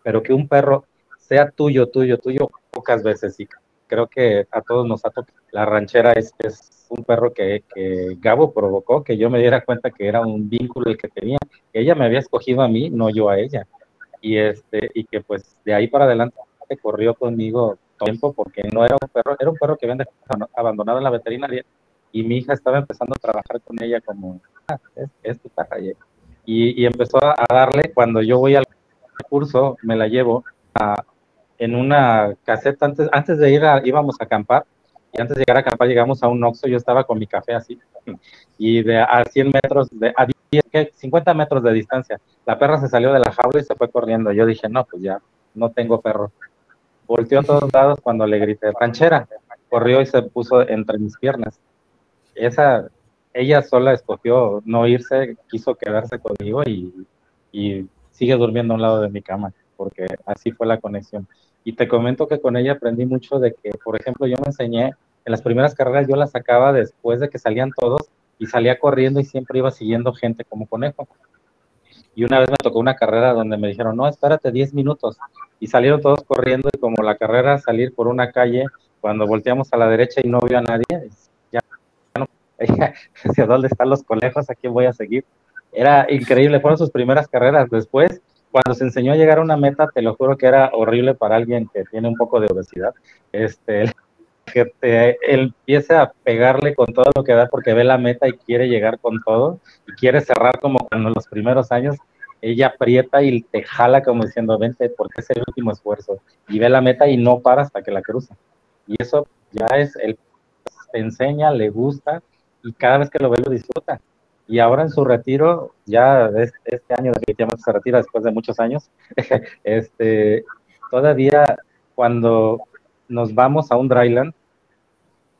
Speaker 5: pero que un perro sea tuyo, tuyo, tuyo, pocas veces y creo que a todos nos ha tocado. La ranchera es, es un perro que, que, Gabo provocó, que yo me diera cuenta que era un vínculo el que tenía, ella me había escogido a mí, no yo a ella y este y que pues de ahí para adelante corrió conmigo tiempo porque no era un perro, era un perro que habían abandonado en la veterinaria y mi hija estaba empezando a trabajar con ella como ah, es, tu perra y, y, empezó a darle cuando yo voy al curso me la llevo a, en una caseta antes antes de ir íbamos a acampar y antes de llegar a acampar llegamos a un Oxxo, yo estaba con mi café así, y de a 100 metros, de, a 10, 50 metros de distancia, la perra se salió de la jaula y se fue corriendo. Yo dije, no, pues ya, no tengo perro. Volteó a todos lados cuando le grité, ranchera, corrió y se puso entre mis piernas. Esa, ella sola escogió no irse, quiso quedarse conmigo y, y sigue durmiendo a un lado de mi cama, porque así fue la conexión. Y te comento que con ella aprendí mucho de que, por ejemplo, yo me enseñé, en las primeras carreras yo las sacaba después de que salían todos y salía corriendo y siempre iba siguiendo gente como conejo. Y una vez me tocó una carrera donde me dijeron, no, espérate 10 minutos. Y salieron todos corriendo y como la carrera salir por una calle, cuando volteamos a la derecha y no vio a nadie, ya no, ¿hacia dónde están los conejos? ¿A quién voy a seguir? Era increíble, fueron sus primeras carreras. Después cuando se enseñó a llegar a una meta, te lo juro que era horrible para alguien que tiene un poco de obesidad. Este, que te, empiece a pegarle con todo lo que da porque ve la meta y quiere llegar con todo y quiere cerrar como cuando en los primeros años ella aprieta y te jala como diciendo, vente, porque es el último esfuerzo. Y ve la meta y no para hasta que la cruza. Y eso ya es, él te enseña, le gusta y cada vez que lo ve lo disfruta y ahora en su retiro, ya este año definitivamente se retira después de muchos años, este, todavía cuando nos vamos a un dryland,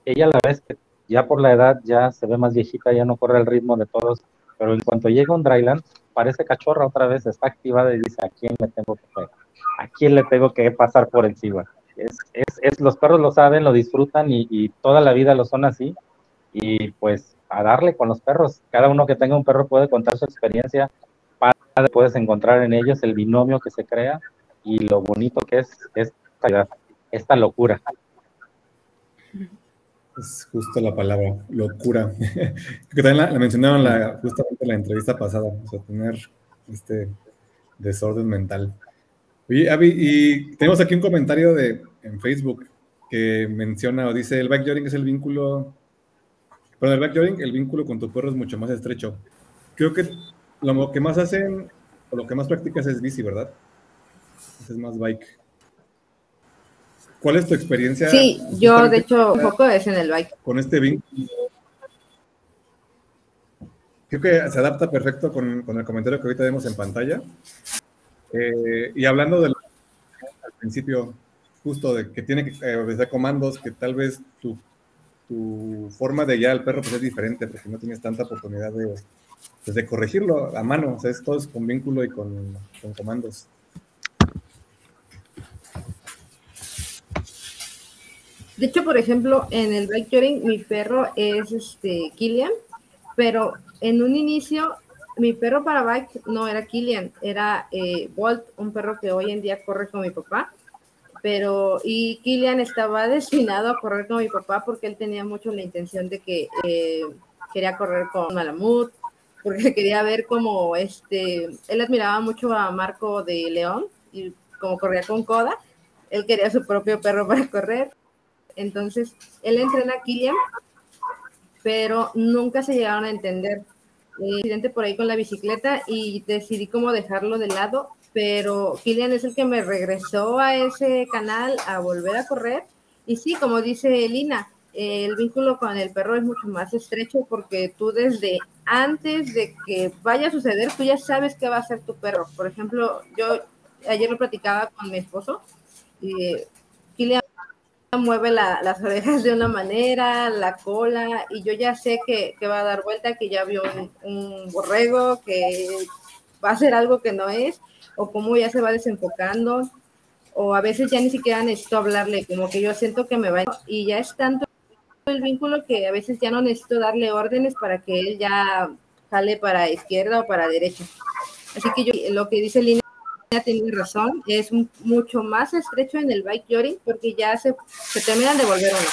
Speaker 5: ella a la vez que ya por la edad ya se ve más viejita, ya no corre el ritmo de todos, pero en cuanto llega un dryland, parece cachorra otra vez, está activada y dice, ¿a quién le tengo que pegar? ¿A quién le tengo que pasar por encima? Es, es, es los perros lo saben, lo disfrutan y, y toda la vida lo son así, y pues a darle con los perros. Cada uno que tenga un perro puede contar su experiencia, puedes encontrar en ellos el binomio que se crea y lo bonito que es esta, esta locura.
Speaker 2: Es justo la palabra, locura. que también la, mencionaron la, justamente en la entrevista pasada, o sea, tener este desorden mental. Oye, Avi, y tenemos aquí un comentario de, en Facebook que menciona o dice, el backyarding es el vínculo con el backyarding, el vínculo con tu perro es mucho más estrecho. Creo que lo que más hacen, o lo que más practicas es bici, ¿verdad? Es más bike. ¿Cuál es tu experiencia?
Speaker 6: Sí, yo de hecho un poco es en el bike.
Speaker 2: Con este vínculo. Creo que se adapta perfecto con, el comentario que ahorita vemos en pantalla. Eh, y hablando de principio, justo de que tiene que obedecer comandos, que tal vez tu, tu forma de guiar al perro pues, es diferente, porque no tienes tanta oportunidad de, pues, de corregirlo a mano, o sea, es todo es con vínculo y con, con comandos.
Speaker 6: De hecho, por ejemplo, en el bike mi perro es este Killian, pero en un inicio mi perro para bike no era Killian, era eh, Bolt, un perro que hoy en día corre con mi papá. Pero, y Killian estaba destinado a correr con mi papá porque él tenía mucho la intención de que eh, quería correr con Malamut, porque quería ver cómo este, él admiraba mucho a Marco de León y como corría con Coda, él quería su propio perro para correr. Entonces, él entrena a Killian, pero nunca se llegaron a entender. El accidente por ahí con la bicicleta y decidí cómo dejarlo de lado, pero Killian es el que me regresó a ese canal a volver a correr. Y sí, como dice Elina, el vínculo con el perro es mucho más estrecho porque tú desde antes de que vaya a suceder, tú ya sabes qué va a hacer tu perro. Por ejemplo, yo ayer lo platicaba con mi esposo y Killian mueve las orejas de una manera, la cola, y yo ya sé que, va a dar vuelta, que ya vio un, borrego, que va a hacer algo que no es, o cómo ya se va desenfocando, o a veces ya ni siquiera necesito hablarle, como que yo siento que me va, y ya es tanto el vínculo que a veces ya no necesito darle órdenes para que él ya jale para izquierda o para derecha. Así que yo, lo que dice Lina tiene razón, es mucho más estrecho en el bike joring porque ya se, se terminan de volver uno.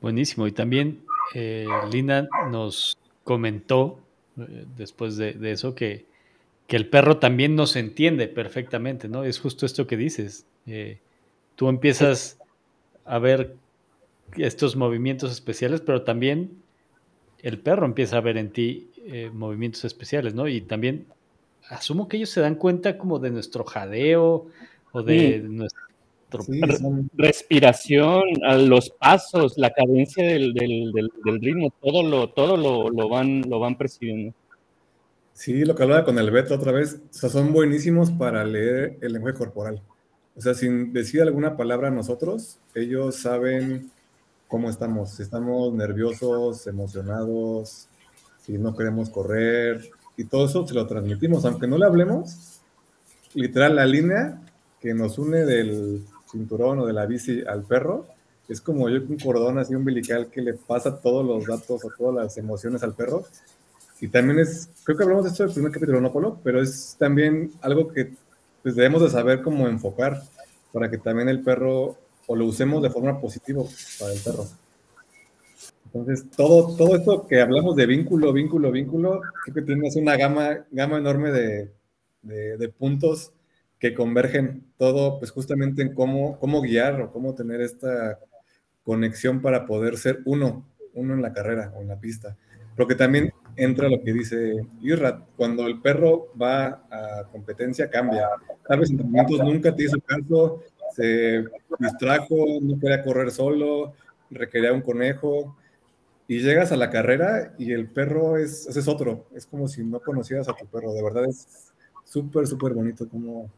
Speaker 1: Buenísimo. Y también eh, Lina nos comentó eh, después de, eso que, que, el perro también nos entiende perfectamente, ¿no? Es justo esto que dices. Eh, tú empiezas a ver estos movimientos especiales, pero también el perro empieza a ver en ti eh, movimientos especiales, ¿no? Y también asumo que ellos se dan cuenta como de nuestro jadeo o de nuestra
Speaker 4: respiración, los pasos, la cadencia del, ritmo, todo lo, todo lo, van, lo van percibiendo.
Speaker 2: Sí, lo que hablaba con el Beto otra vez, son buenísimos para leer el lenguaje corporal. O sea, sin decir alguna palabra a nosotros, ellos saben cómo estamos, si estamos nerviosos, emocionados, si no queremos correr, y todo eso se lo transmitimos, aunque no le hablemos, literal, la línea que nos une del cinturón o de la bici al perro, es como yo un cordón así umbilical que le pasa todos los datos o todas las emociones al perro. Y también es, creo que hablamos de esto en el primer capítulo, ¿no, Polo? Pero es también algo que pues, debemos de saber cómo enfocar para que también el perro o lo usemos de forma positiva para el perro. Entonces, todo, todo esto que hablamos de vínculo, vínculo, vínculo, creo que tienes una gama, gama enorme de, de, puntos que convergen todo, pues justamente en cómo, cómo guiar o cómo tener esta conexión para poder ser uno, uno en la carrera o en la pista. Lo que también entra lo que dice Irrat, cuando el perro va a competencia cambia. Tal vez en momentos nunca te hizo caso, se distrajo, no quería correr solo, requería un conejo. Y llegas a la carrera y el perro es, es otro. Es como si no conocieras a tu perro. De verdad es súper, súper bonito cómo,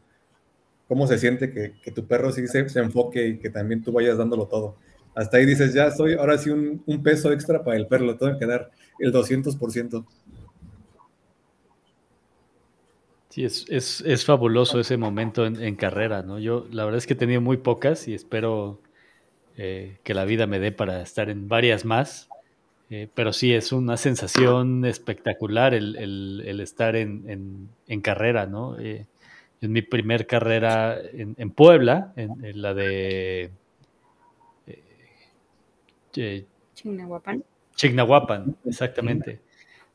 Speaker 2: cómo se siente que, tu perro sí se, se, enfoque y que también tú vayas dándolo todo. Hasta ahí dices, ya soy ahora sí un, peso extra para el perro, lo tengo que dar el 200%.
Speaker 1: Sí, es, fabuloso ese momento en, carrera, ¿no? Yo la verdad es que he tenido muy pocas y espero eh, que la vida me dé para estar en varias más. Eh, pero sí, es una sensación espectacular el, estar en, carrera, ¿no? Eh, en mi primer carrera en, Puebla, en, la de...
Speaker 3: Chignahuapan.
Speaker 1: Chignahuapan, exactamente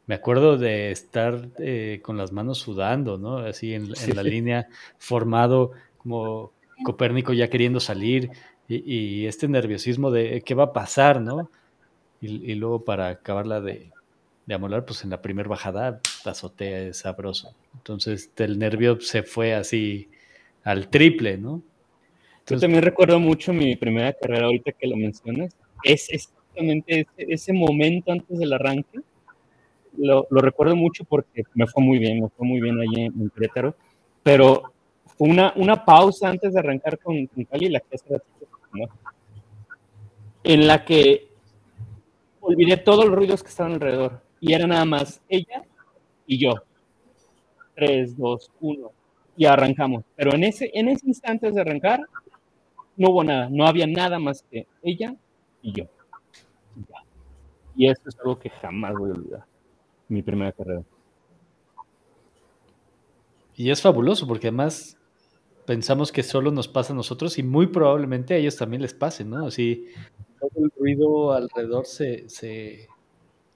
Speaker 1: me acuerdo de estar eh, con las manos sudando, ¿no? Así en, la línea, formado como Copérnico ya queriendo salir y, este nerviosismo de qué va a pasar, ¿no? Y, luego para acabarla de, de, amolar, pues en la primera bajada la azotea es sabroso. Entonces el nervio se fue así al triple, ¿no?
Speaker 4: Yo también recuerdo mucho mi primera carrera ahorita que lo mencionas. Es exactamente ese, ese momento antes del arranque lo, recuerdo mucho porque me fue muy bien, me fue muy bien allí en, Querétaro, pero fue una, una pausa antes de arrancar con, con Cali, la que en la que olvidé todos los ruidos que estaban alrededor y era nada más ella y yo. 3, 2, 1 y arrancamos. Pero en ese, en ese instante de arrancar, no hubo nada, no había nada más que ella y yo. Y eso es algo que jamás voy a olvidar. Mi primera carrera.
Speaker 1: Y es fabuloso porque además pensamos que solo nos pasa a nosotros y muy probablemente a ellos también les pase, ¿no? Así todo el ruido alrededor se, se,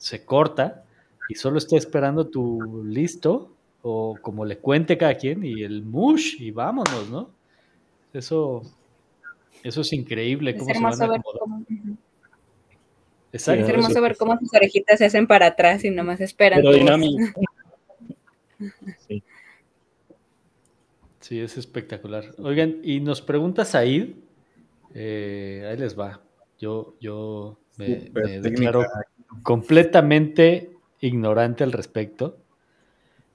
Speaker 1: se corta y solo está esperando tu listo o como le cuente cada quien y el mush y vámonos, ¿no? Eso, eso es increíble.
Speaker 3: Es hermoso ver cómo... Exacto. Es hermoso ver cómo sus orejitas se hacen para atrás y nomás esperan. Pero
Speaker 1: sí. sí, es espectacular. Oigan, y nos pregunta Said, eh, ahí les va. Yo, yo me, me declaro completamente ignorante al respecto.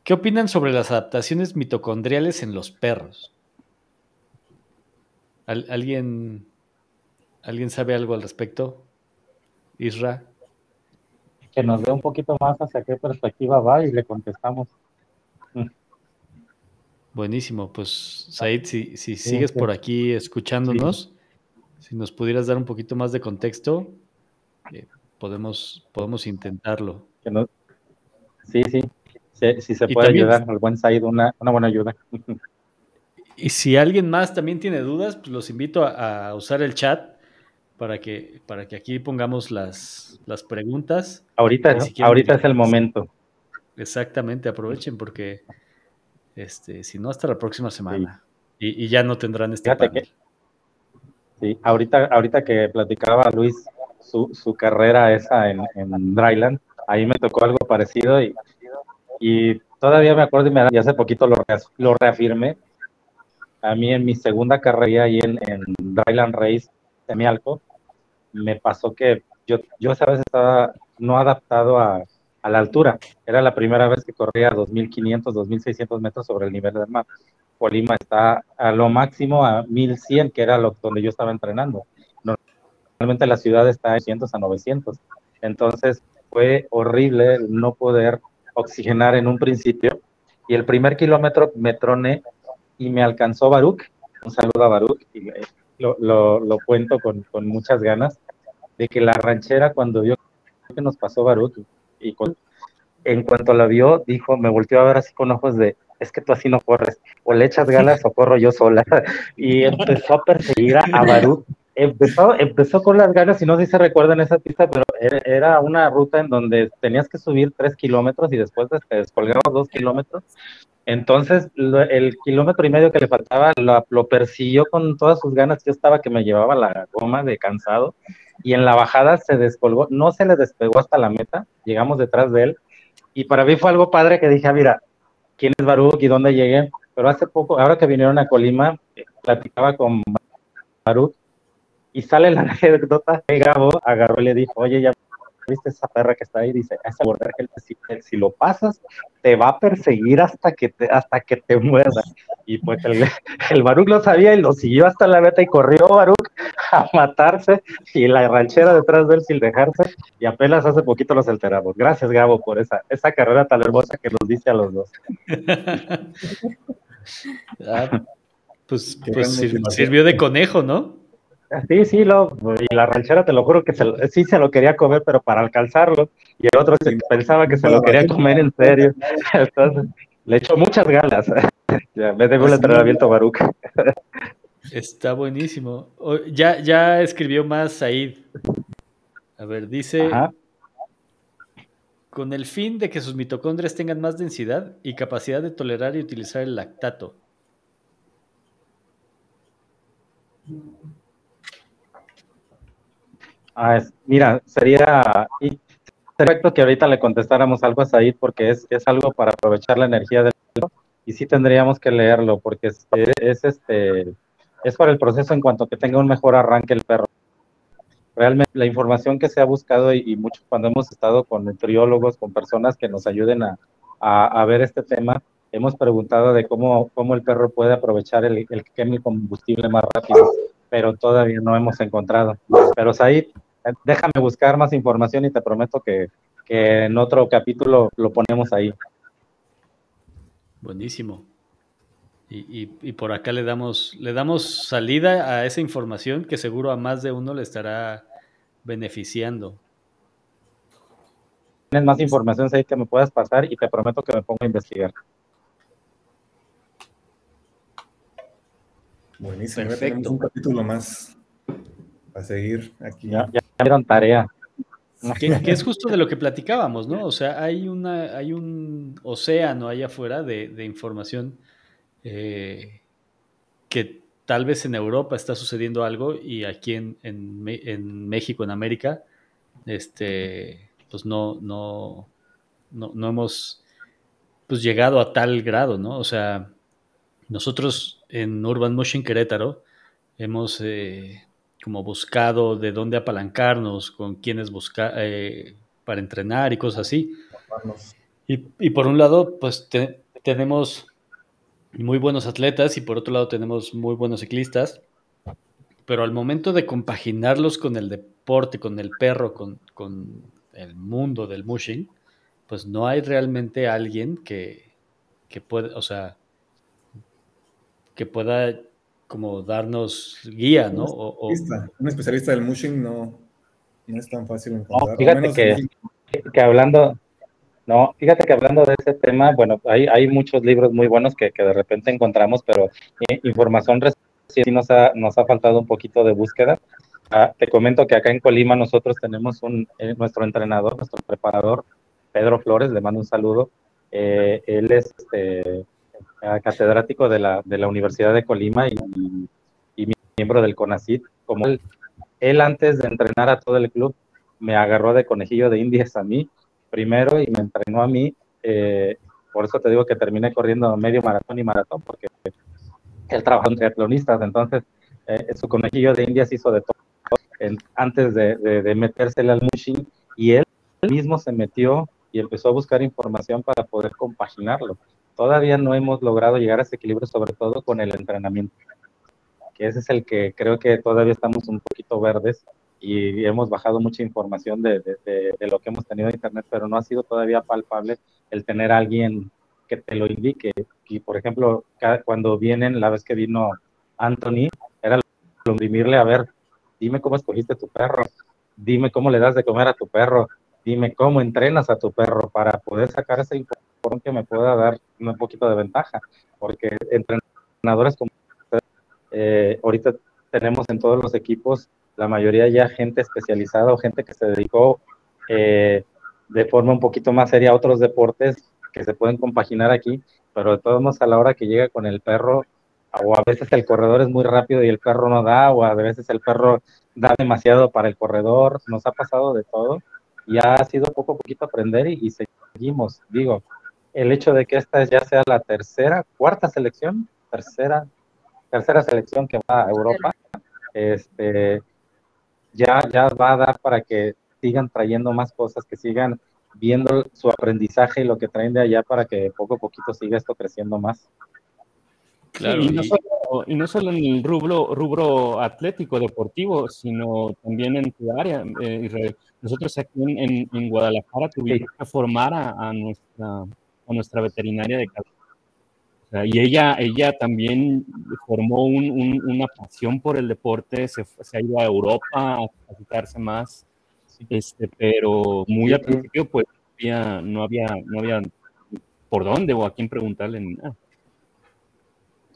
Speaker 1: ¿Qué opinan sobre las adaptaciones mitocondriales en los perros? ¿Alguien, ¿Alguien sabe algo al respecto? Isra.
Speaker 5: Que nos dé un poquito más hacia qué perspectiva va y le contestamos.
Speaker 1: Buenísimo, pues Said, si, sigues por aquí escuchándonos, si nos pudieras dar un poquito más de contexto, eh, podemos, podemos intentarlo.
Speaker 5: Sí, sí, si, se puede ayudar al buen Said, una, buena ayuda.
Speaker 1: Y si alguien más también tiene dudas, pues los invito a, usar el chat para que, para que aquí pongamos las, las preguntas.
Speaker 5: Ahorita, ahorita es el momento.
Speaker 1: Exactamente, aprovechen porque este, si no, hasta la próxima semana. Y, ya no tendrán este panel.
Speaker 5: sí, ahorita, ahorita que platicaba Luis su, su carrera esa en, en Dryland, ahí me tocó algo parecido y y todavía me acuerdo y, me, y hace poquito lo, lo reafirmé. A mí en mi segunda carrera ahí en, en Dryland Race de Mialco, me pasó que yo, yo esa vez estaba no adaptado a, a la altura. Era la primera vez que corría 2.500, 2.600 metros sobre el nivel del mar. Colima está a lo máximo a 1.100, que era donde yo estaba entrenando. Normalmente la ciudad está a 100 a 900. Entonces fue horrible no poder oxigenar en un principio y el primer kilómetro me troné y me alcanzó Baruch. Un saludo a Baruch y lo, lo, cuento con, con, muchas ganas de que la ranchera cuando vio que nos pasó Baruch y en cuanto la vio dijo, me volteó a ver así con ojos de es que tú así no corres, o le echas ganas o corro yo sola. y empezó a perseguir a Baruch empezó, empezó con las ganas, y no sé si se recuerdan esa pista, pero era una ruta en donde tenías que subir tres kilómetros y después te descolgabas dos kilómetros. Entonces, el kilómetro y medio que le faltaba lo, persiguió con todas sus ganas. Yo estaba que me llevaba la goma de cansado y en la bajada se descolgó, no se le despegó hasta la meta, llegamos detrás de él. Y para mí fue algo padre que dije, ah, mira, ¿quién es Baruch y dónde llegué? Pero hace poco, ahora que vinieron a Colima, platicaba con Baruch y sale la anécdota que Gabo agarró y le dijo, oye, ya viste esa perra que está ahí, dice, esa border que si, lo pasas, te va a perseguir hasta que te, hasta que te muerda. Y pues el, el Baruch lo sabía y lo siguió hasta la meta y corrió Baruch a matarse y la ranchera detrás de él sin dejarse y apenas hace poquito los alteramos. Gracias Gabo por esa, esa carrera tan hermosa que nos dice a los dos.
Speaker 1: Ah, pues, pues sirvió de conejo, ¿no?
Speaker 5: Sí, sí, lo, y la ranchera te lo juro que sí se lo quería comer, pero para alcanzarlo, y el otro pensaba que se lo quería comer en serio. Entonces, le echó muchas ganas. ya, me debo el entrenamiento, Baruch.
Speaker 1: Está buenísimo. Ya, ya escribió más Said. A ver, dice. Con el fin de que sus mitocondrias tengan más densidad y capacidad de tolerar y utilizar el lactato.
Speaker 5: Ah, mira, sería perfecto que ahorita le contestáramos algo a Said porque es, es algo para aprovechar la energía del y sí tendríamos que leerlo porque es, es, este es para el proceso en cuanto que tenga un mejor arranque el perro. realmente la información que se ha buscado y, mucho cuando hemos estado con nutriólogos, con personas que nos ayuden a, a, ver este tema, hemos preguntado de cómo, cómo el perro puede aprovechar el, el combustible más rápido, pero todavía no hemos encontrado. Pero Said, déjame buscar más información y te prometo que, que en otro capítulo lo ponemos ahí.
Speaker 1: Buenísimo. Y, y, por acá le damos, le damos salida a esa información que seguro a más de uno le estará beneficiando.
Speaker 5: Tienes más información ahí que me puedas pasar y te prometo que me pongo a investigar.
Speaker 2: Buenísimo. Perfecto. un capítulo más a seguir aquí.
Speaker 5: Ya, ya dieron tarea.
Speaker 1: Que, es justo de lo que platicábamos, ¿no? O sea, hay, una, hay un océano allá afuera de, de información eh, que tal vez en Europa está sucediendo algo y aquí en, en, México, en América, este, pues no, no, no, hemos pues llegado a tal grado, ¿no? O sea, nosotros en Urban Motion Querétaro hemos eh, como buscado de dónde apalancarnos, con quiénes buscar eh, para entrenar y cosas así. Y, por un lado, pues tenemos muy buenos atletas y por otro lado tenemos muy buenos ciclistas, pero al momento de compaginarlos con el deporte, con el perro, con, el mundo del mushing, pues no hay realmente alguien que, que pueda, o sea, que pueda como darnos guía, ¿no?
Speaker 2: Un especialista, del mushing no, no es tan fácil encontrar.
Speaker 5: fíjate que, que hablando, no, fíjate que hablando de ese tema, bueno, hay, hay muchos libros muy buenos que, que de repente encontramos, pero eh, información reciente nos ha, nos ha faltado un poquito de búsqueda. Ah, te comento que acá en Colima nosotros tenemos un, eh, nuestro entrenador, nuestro preparador, Pedro Flores, le mando un saludo. Eh, él es este, catedrático de la, de la Universidad de Colima y, y, miembro del CONACIT. Como él, él antes de entrenar a todo el club, me agarró de conejillo de indias a mí primero y me entrenó a mí. Eh, por eso te digo que terminé corriendo medio maratón y maratón, porque él trabajó en triatlonistas, entonces eh, su conejillo de indias hizo de todo antes de, de, metérsele al mushing y él mismo se metió y empezó a buscar información para poder compaginarlo. Todavía no hemos logrado llegar a ese equilibrio, sobre todo con el entrenamiento, que ese es el que creo que todavía estamos un poquito verdes y hemos bajado mucha información de, de, lo que hemos tenido en Internet, pero no ha sido todavía palpable el tener alguien que te lo indique. Y, por ejemplo, cuando vienen, la vez que vino Anthony, era lo a ver, dime cómo escogiste tu perro, dime cómo le das de comer a tu perro, dime cómo entrenas a tu perro para poder sacar esa información que me pueda dar un poquito de ventaja, porque entrenadores como eh, ahorita tenemos en todos los equipos la mayoría ya gente especializada o gente que se dedicó eh, de forma un poquito más seria a otros deportes que se pueden compaginar aquí, pero de todos modos a la hora que llega con el perro, o a veces el corredor es muy rápido y el perro no da, o a veces el perro da demasiado para el corredor, nos ha pasado de todo, y ha sido poco a poquito aprender y, y seguimos, digo, el hecho de que esta ya sea la tercera, cuarta selección, tercera, tercera selección que va a Europa, este, ya, ya va a dar para que sigan trayendo más cosas, que sigan viendo su aprendizaje y lo que traen de allá para que poco a poquito siga esto creciendo más.
Speaker 4: Claro, y, no solo, y, no solo, en el rubro, rubro atlético, deportivo, sino también en tu área. Eh, nosotros aquí en, en, Guadalajara tuvimos que formar a, nuestra, a nuestra veterinaria de cabeza y ella, ella también formó una pasión por el deporte, se, se, ha ido a Europa a practicarse más, este, pero muy al principio pues no había, no había por dónde o a quién preguntarle ni nada.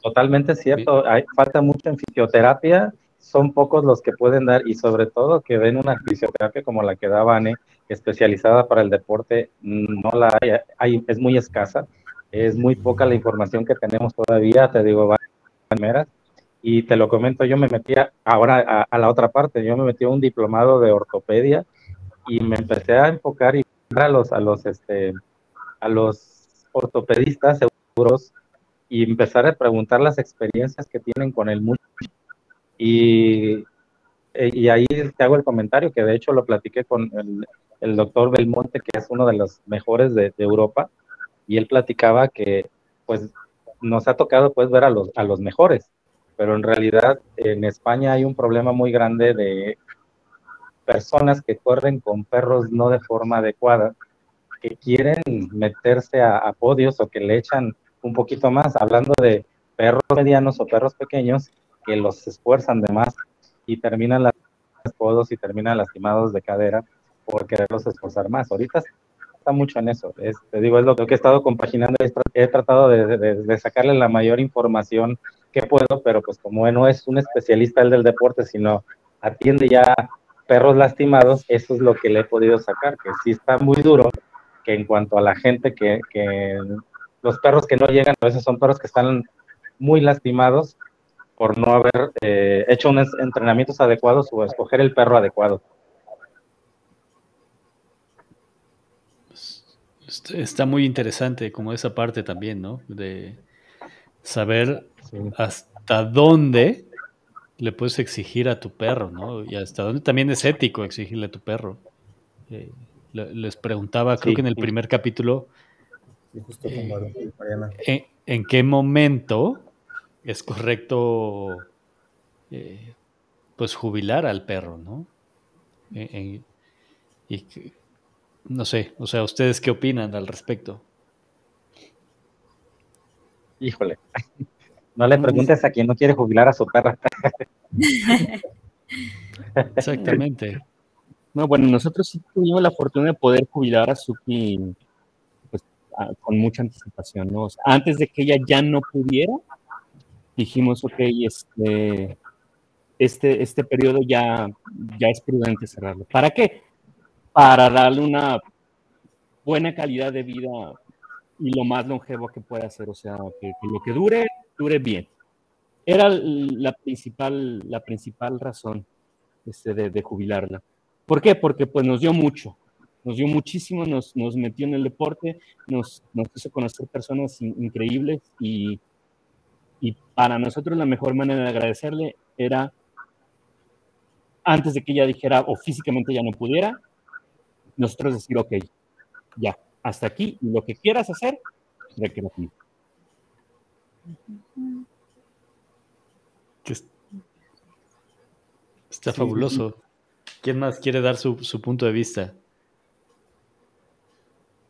Speaker 5: Totalmente cierto, hay, falta mucho en fisioterapia, son pocos los que pueden dar y sobre todo que den una fisioterapia como la que da Vane, especializada para el deporte, no la hay, hay es muy escasa es muy poca la información que tenemos todavía, te digo, primeras. Y te lo comento, yo me metí ahora a, la otra parte, yo me metí a un diplomado de ortopedia y me empecé a enfocar y a los, a los, este, a los ortopedistas seguros y empezar a preguntar las experiencias que tienen con el mundo. Y eh, y ahí te hago el comentario, que de hecho lo platiqué con el, doctor Belmonte, que es uno de los mejores de, Europa, y él platicaba que pues nos ha tocado pues ver a los, a los mejores, pero en realidad en España hay un problema muy grande de personas que corren con perros no de forma adecuada, que quieren meterse a, podios o que le echan un poquito más, hablando de perros medianos o perros pequeños que los esfuerzan de más y terminan las podos y terminan lastimados de cadera por quererlos esforzar más. Ahorita está mucho en eso. te digo, es lo que he estado compaginando. He tratado de, sacarle la mayor información que puedo, pero pues como no es un especialista el del deporte, sino atiende ya perros lastimados, eso es lo que le he podido sacar, que sí está muy duro, que en cuanto a la gente que, los perros que no llegan, a veces son perros que están muy lastimados por no haber eh, hecho unos entrenamientos adecuados o escoger el perro adecuado.
Speaker 1: Está muy interesante como esa parte también, ¿no? De saber hasta dónde le puedes exigir a tu perro, ¿no? Y hasta dónde también es ético exigirle a tu perro. Eh, les preguntaba, creo que en el primer capítulo, eh, ¿en, qué momento es correcto eh, pues jubilar al perro, ¿no? y no sé, o sea, ¿ustedes qué opinan al respecto?
Speaker 5: Híjole, no le preguntes a quien no quiere jubilar a su perra.
Speaker 1: Exactamente.
Speaker 4: No, bueno, nosotros sí tuvimos la fortuna de poder jubilar a Suki pues, con mucha anticipación, ¿no? antes de que ella ya no pudiera, dijimos, ok, este, este, este periodo ya, ya es prudente cerrarlo. ¿Para qué? Para darle una buena calidad de vida y lo más longevo que pueda hacer, o sea, que, lo que dure, dure bien. Era la principal, la principal razón este, de, de jubilarla. ¿Por qué? Porque pues nos dio mucho, nos dio muchísimo, nos, nos metió en el deporte, nos, nos hizo conocer personas increíbles y, y para nosotros la mejor manera de agradecerle era, antes de que ella dijera o físicamente ya no pudiera, nosotros decir, ok, ya, hasta aquí, lo que quieras hacer, recreativo.
Speaker 1: Está fabuloso. ¿Quién más quiere dar su, punto de vista?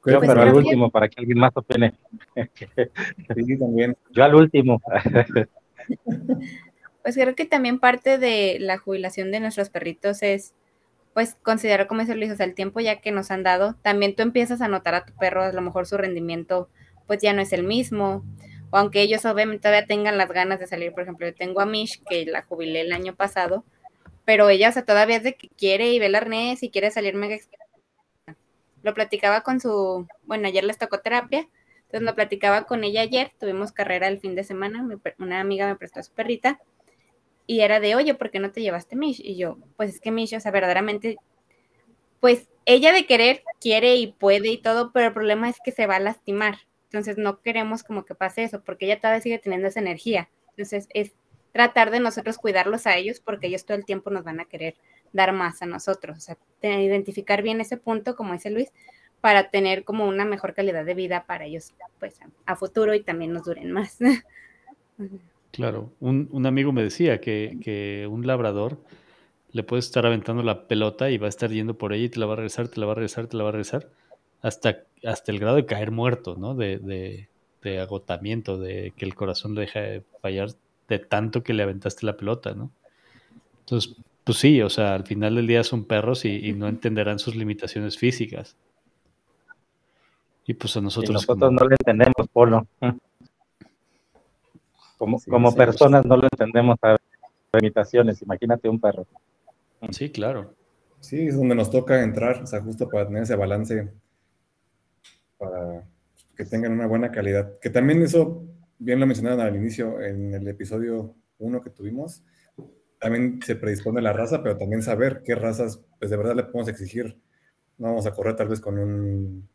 Speaker 5: Yo, pues pero al último, para que alguien más opine. Sí, también. Yo al último.
Speaker 3: Pues creo que también parte de la jubilación de nuestros perritos es, pues, considerar, como dice Luis, o sea, el tiempo ya que nos han dado. También tú empiezas a notar a tu perro, a lo mejor su rendimiento, pues, ya no es el mismo. O aunque ellos obviamente todavía tengan las ganas de salir, por ejemplo, yo tengo a Mish, que la jubilé el año pasado, pero ella, o sea, todavía es de que quiere y ve el arnés y quiere salir mega Lo platicaba con su, bueno, ayer les tocó terapia, entonces lo platicaba con ella ayer, tuvimos carrera el fin de semana, una amiga me prestó a su perrita y era de, oye, ¿por qué no te llevaste Mish? Y yo, pues es que Mish, o sea, verdaderamente, pues ella de querer quiere y puede y todo, pero el problema es que se va a lastimar. Entonces no queremos como que pase eso, porque ella todavía sigue teniendo esa energía. Entonces es tratar de nosotros cuidarlos a ellos porque ellos todo el tiempo nos van a querer dar más a nosotros. O sea, identificar bien ese punto, como dice Luis, para tener como una mejor calidad de vida para ellos pues a, futuro y también nos duren más.
Speaker 1: Claro, un, amigo me decía que, que, un labrador le puede estar aventando la pelota y va a estar yendo por ella y te la va a regresar, te la va a regresar, te la va a regresar, hasta, hasta el grado de caer muerto, ¿no? De, de, de agotamiento, de que el corazón le deja de fallar de tanto que le aventaste la pelota, ¿no? Entonces, pues sí, o sea, al final del día son perros y, no entenderán sus limitaciones físicas. Y pues a nosotros...
Speaker 5: nosotros no lo entendemos, Polo. Como, como personas no lo entendemos a limitaciones, imagínate un perro.
Speaker 1: Sí, claro.
Speaker 2: Sí, es donde nos toca entrar, o sea, justo para tener ese balance, para que tengan una buena calidad. Que también eso bien lo mencionaron al inicio, en el episodio 1 que tuvimos, también se predispone la raza, pero también saber qué razas, pues de verdad le podemos exigir. No vamos a correr tal vez con un,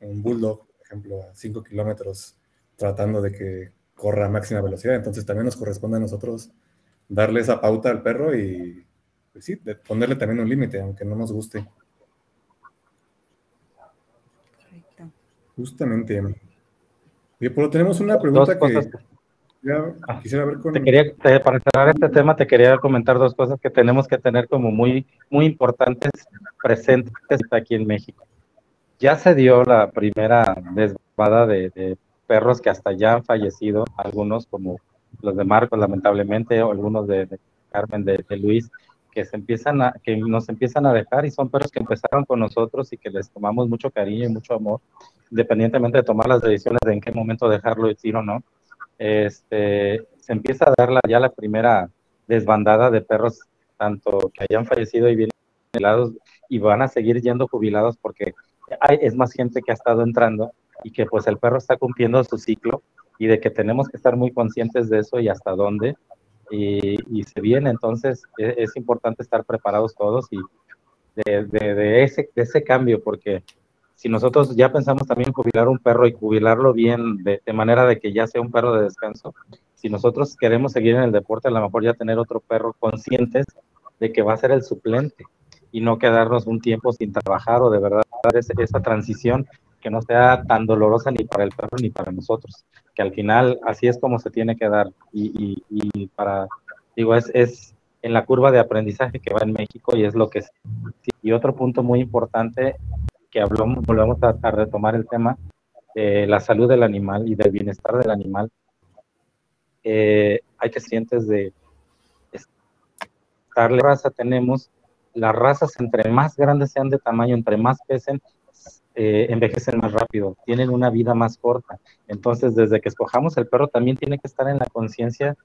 Speaker 2: un bulldog, por ejemplo, a 5 kilómetros, tratando de que corra a máxima velocidad. Entonces también nos corresponde a nosotros darle esa pauta al perro y pues sí, de ponerle también un límite, aunque no nos guste. Correcto. Justamente. Bien, pues tenemos una pregunta que
Speaker 5: quisiera ver con... Te quería, para cerrar este tema, te quería comentar dos cosas que tenemos que tener como muy, muy importantes presentes aquí en México. Ya se dio la primera desvada de, perros que hasta ya han fallecido, algunos como los de Marcos, lamentablemente, o algunos de, Carmen, de, Luis, que se empiezan a, que nos empiezan a dejar y son perros que empezaron con nosotros y que les tomamos mucho cariño y mucho amor, independientemente de tomar las decisiones de en qué momento dejarlo decir o no. Este, se empieza a dar ya la primera desbandada de perros, tanto que hayan fallecido y vienen jubilados y van a seguir yendo jubilados porque hay, es más gente que ha estado entrando y que pues el perro está cumpliendo su ciclo y de que tenemos que estar muy conscientes de eso y hasta dónde y, se viene. Entonces e, es, importante estar preparados todos y de, de, ese, de ese cambio, porque si nosotros ya pensamos también jubilar un perro y jubilarlo bien de, de, manera de que ya sea un perro de descanso, si nosotros queremos seguir en el deporte, a lo mejor ya tener otro perro conscientes de que va a ser el suplente y no quedarnos un tiempo sin trabajar o de verdad esa transición que no sea tan dolorosa ni para el perro ni para nosotros, que al final así es como se tiene que dar y, y, para, digo, es, es en la curva de aprendizaje que va en México y es lo que es. Y otro punto muy importante que hablamos, volvemos a, retomar el tema de la salud del animal y del bienestar del animal. Eh, hay que sientes de darle raza tenemos, las razas entre más grandes sean de tamaño, entre más pesen, eh, envejecen más rápido, tienen una vida más corta. Entonces, desde que escojamos el perro, también tiene que estar en la conciencia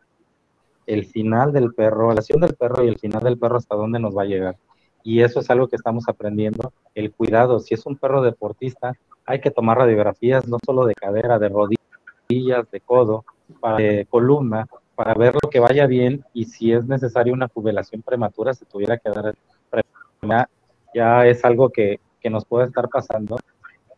Speaker 5: el final del perro, la acción del perro y el final del perro hasta dónde nos va a llegar. Y eso es algo que estamos aprendiendo, el cuidado. Si es un perro deportista, hay que tomar radiografías no solo de cadera, de rodillas, de codo, de columna, para ver lo que vaya bien y si es necesaria una jubilación prematura, se tuviera que dar ya es algo que, que nos puede estar pasando.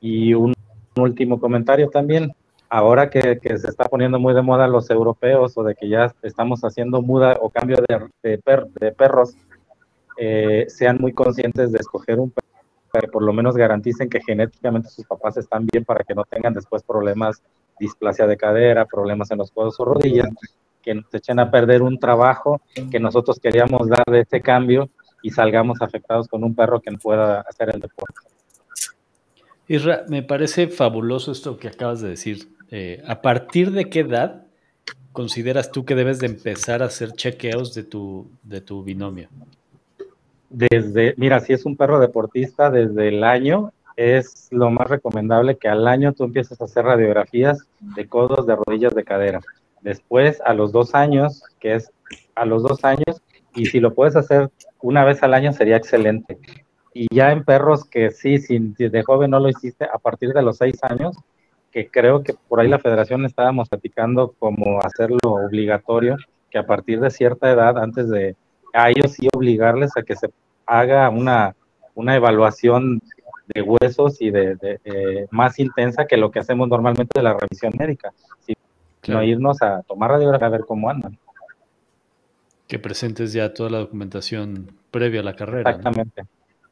Speaker 5: Y un, último comentario también, ahora que, se está poniendo muy de moda los europeos o de que ya estamos haciendo muda o cambio de, perros, eh, sean muy conscientes de escoger un perro que por lo menos garanticen que genéticamente sus papás están bien para que no tengan después problemas, displasia de cadera, problemas en los codos o rodillas, que nos echen a perder un trabajo que nosotros queríamos dar de este cambio y salgamos afectados con un perro que no pueda hacer el deporte.
Speaker 1: Isra, me parece fabuloso esto que acabas de decir. Eh, ¿A partir de qué edad consideras tú que debes de empezar a hacer chequeos de tu, de tu binomio?
Speaker 5: Desde, mira, si es un perro deportista, desde el año es lo más recomendable que al año tú empieces a hacer radiografías de codos, de rodillas, de cadera. Después, a los dos años, que es a los dos años, y si lo puedes hacer una vez al año sería excelente. Y ya en perros que sí, si de joven no lo hiciste, a partir de los seis años, que creo que por ahí la federación estábamos platicando como hacerlo obligatorio, que a partir de cierta edad, antes de a ellos sí obligarles a que se haga una, una evaluación de huesos y de, más intensa que lo que hacemos normalmente de la revisión médica, sino irnos a tomar radiografía a ver cómo andan.
Speaker 1: Que presentes ya toda la documentación previa a la carrera.
Speaker 5: Exactamente.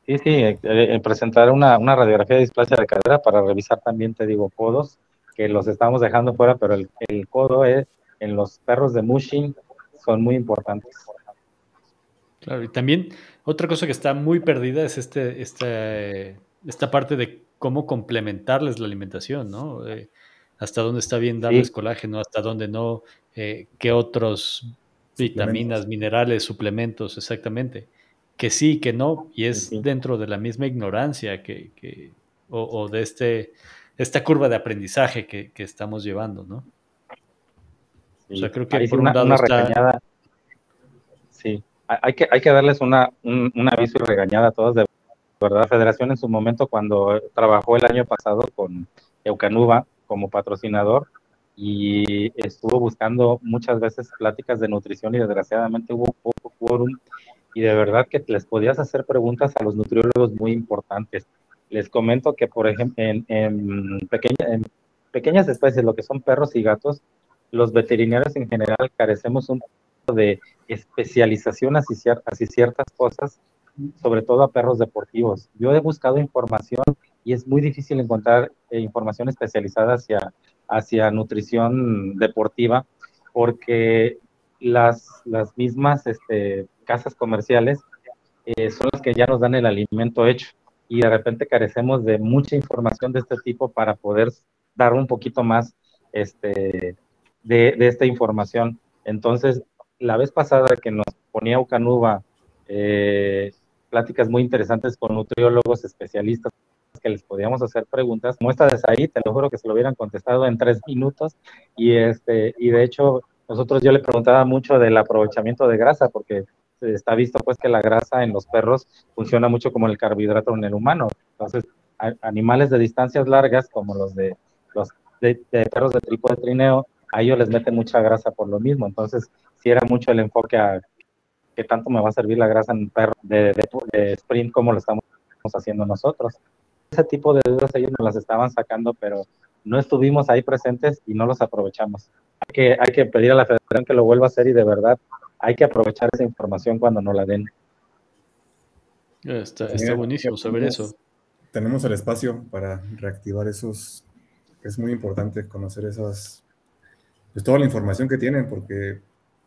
Speaker 5: Sí, sí, eh, eh, presentar una, radiografía de displasia de cadera para revisar también, te digo, codos, que los estamos dejando fuera, pero el, codo es, en los perros de mushing son muy importantes.
Speaker 1: Claro, y también otra cosa que está muy perdida es este, este esta parte de cómo complementarles la alimentación, ¿no? Eh, hasta dónde está bien darles colágeno, hasta dónde no, qué otros Vitaminas, minerales, suplementos, exactamente. Que sí, que no, y es dentro de la misma ignorancia que, que o, de este, esta curva de aprendizaje que, que estamos llevando, ¿no?
Speaker 5: O sea, creo que por una, un lado regañada. Sí, hay que, hay que darles una, un, un, aviso y regañada a todos de verdad. Federación en su momento, cuando trabajó el año pasado con Eucanuba como patrocinador, y estuvo buscando muchas veces pláticas de nutrición y desgraciadamente hubo poco quórum y de verdad que les podías hacer preguntas a los nutriólogos muy importantes. Les comento que, por ejemplo, en, en, en pequeñas especies, lo que son perros y gatos, los veterinarios en general carecemos un poco de especialización hacia, ciertas cosas, sobre todo a perros deportivos. Yo he buscado información y es muy difícil encontrar eh, información especializada hacia, hacia nutrición deportiva porque las, las mismas este, casas comerciales eh, son las que ya nos dan el alimento hecho y de repente carecemos de mucha información de este tipo para poder dar un poquito más este, de, esta información. Entonces, la vez pasada que nos ponía Ucanuba eh, pláticas muy interesantes con nutriólogos especialistas que les podíamos hacer preguntas, como esta de ahí, te lo juro que se lo hubieran contestado en tres minutos y, este, y de hecho nosotros yo le preguntaba mucho del aprovechamiento de grasa porque está visto pues que la grasa en los perros funciona mucho como el carbohidrato en el humano. Entonces, animales de distancias largas como los de los de, perros de tipo de trineo, a ellos les meten mucha grasa por lo mismo. Entonces, si era mucho el enfoque a qué tanto me va a servir la grasa en perro de, de, sprint como lo estamos haciendo nosotros. Ese tipo de dudas ellos nos las estaban sacando, pero no estuvimos ahí presentes y no los aprovechamos. Hay que, hay que pedir a la federación que lo vuelva a hacer y de verdad hay que aprovechar esa información cuando nos la den.
Speaker 1: Está, está buenísimo saber eso.
Speaker 2: Tenemos el espacio para reactivar esos es muy importante conocer esas, pues toda la información que tienen, porque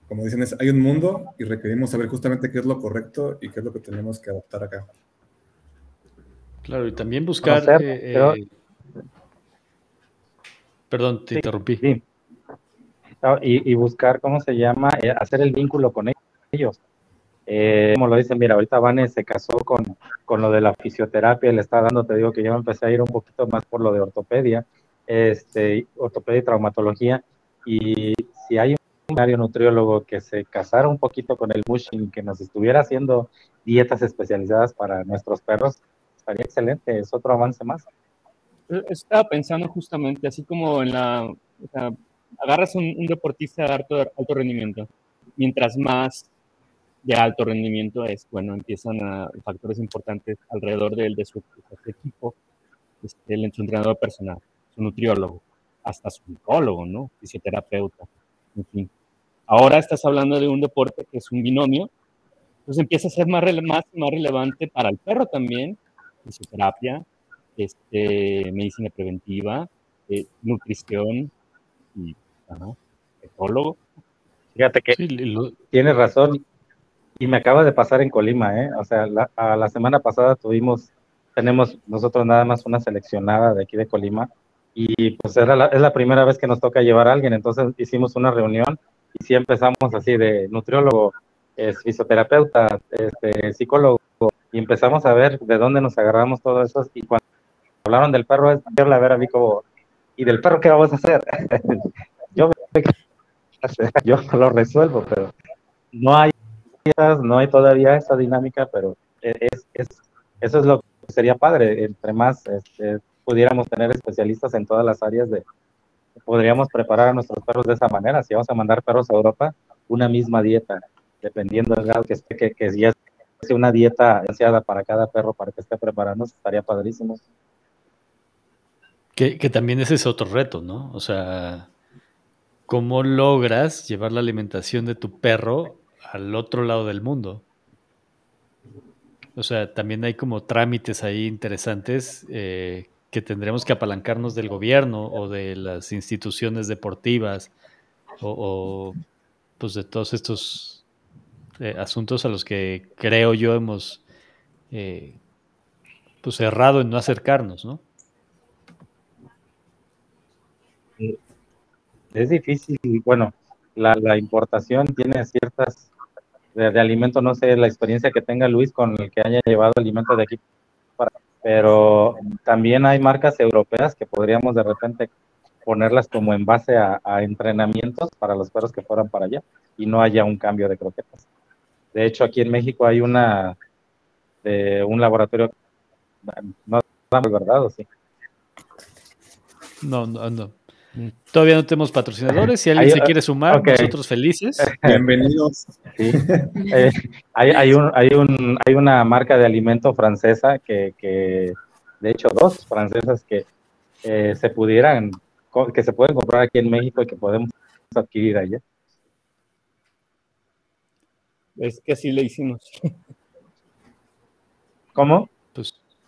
Speaker 2: como dicen, es, hay un mundo y requerimos saber justamente qué es lo correcto y qué es lo que tenemos que adaptar acá.
Speaker 1: Claro, y también buscar... Eh, eh, perdón, te interrumpí. Sí.
Speaker 5: y, buscar, ¿cómo se llama? Eh, hacer el vínculo con ellos. como lo dicen, mira, ahorita Vane se casó con, con lo de la fisioterapia, le está dando, te digo que yo me empecé a ir un poquito más por lo de ortopedia este, ortopedia y traumatología. Y si hay un nutriólogo que se casara un poquito con el mushing, que nos estuviera haciendo dietas especializadas para nuestros perros, estaría excelente, es otro avance más.
Speaker 4: Eh, estaba pensando justamente, así como en la, agarras un, deportista de alto, rendimiento, mientras más de alto rendimiento es, bueno, empiezan a factores importantes alrededor de, de su, equipo, este, el entrenador personal nutriólogo, hasta su psicólogo, ¿no? Fisioterapeuta, en fin. Ahora estás hablando de un deporte que es un binomio, entonces empieza a ser más, más, más relevante para el perro también, fisioterapia, este, medicina preventiva, eh, nutrición y ecólogo.
Speaker 5: Fíjate que tienes razón y me acaba de pasar en Colima, ¿eh? O sea, la, la semana pasada tuvimos, tenemos nosotros nada más una seleccionada de aquí de Colima y pues era la, es la primera vez que nos toca llevar a alguien, entonces hicimos una reunión y sí empezamos así de nutriólogo, es, fisioterapeuta, este, psicólogo, y empezamos a ver de dónde nos agarramos todo eso, y cuando hablaron del perro, es verle a ver a mí como, ¿y del perro qué vamos a hacer? yo, yo lo resuelvo, pero no hay, no hay todavía esa dinámica, pero es, es, eso es lo que sería padre, entre más este, pudiéramos tener especialistas en todas las áreas de, podríamos preparar a nuestros perros de esa manera. Si vamos a mandar perros a Europa, una misma dieta, dependiendo del grado que esté, que, que si es una dieta ansiada para cada perro para que esté preparando, estaría padrísimo.
Speaker 1: Que, que también ese es otro reto, ¿no? O sea, ¿cómo logras llevar la alimentación de tu perro al otro lado del mundo? O sea, también hay como trámites ahí interesantes eh, que tendremos que apalancarnos del gobierno o de las instituciones deportivas o, pues de todos estos eh, asuntos a los que creo yo hemos eh, pues errado en no acercarnos, ¿no?
Speaker 5: Es difícil, bueno, la, importación tiene ciertas de, de, alimento, no sé la experiencia que tenga Luis con el que haya llevado alimento de aquí pero también hay marcas europeas que podríamos de repente ponerlas como en base a, entrenamientos para los perros que fueran para allá y no haya un cambio de croquetas. De hecho, aquí en México hay una de un laboratorio, no verdad, ¿o sí?
Speaker 1: No, no. Todavía no tenemos patrocinadores. Si alguien se quiere sumar, nosotros felices.
Speaker 2: Bienvenidos.
Speaker 5: Eh, hay, hay, un, hay, un, hay una marca de alimento francesa que, que de hecho, dos francesas que eh, se pudieran, que se pueden comprar aquí en México y que podemos adquirir allá.
Speaker 4: es que así le hicimos.
Speaker 5: ¿Cómo?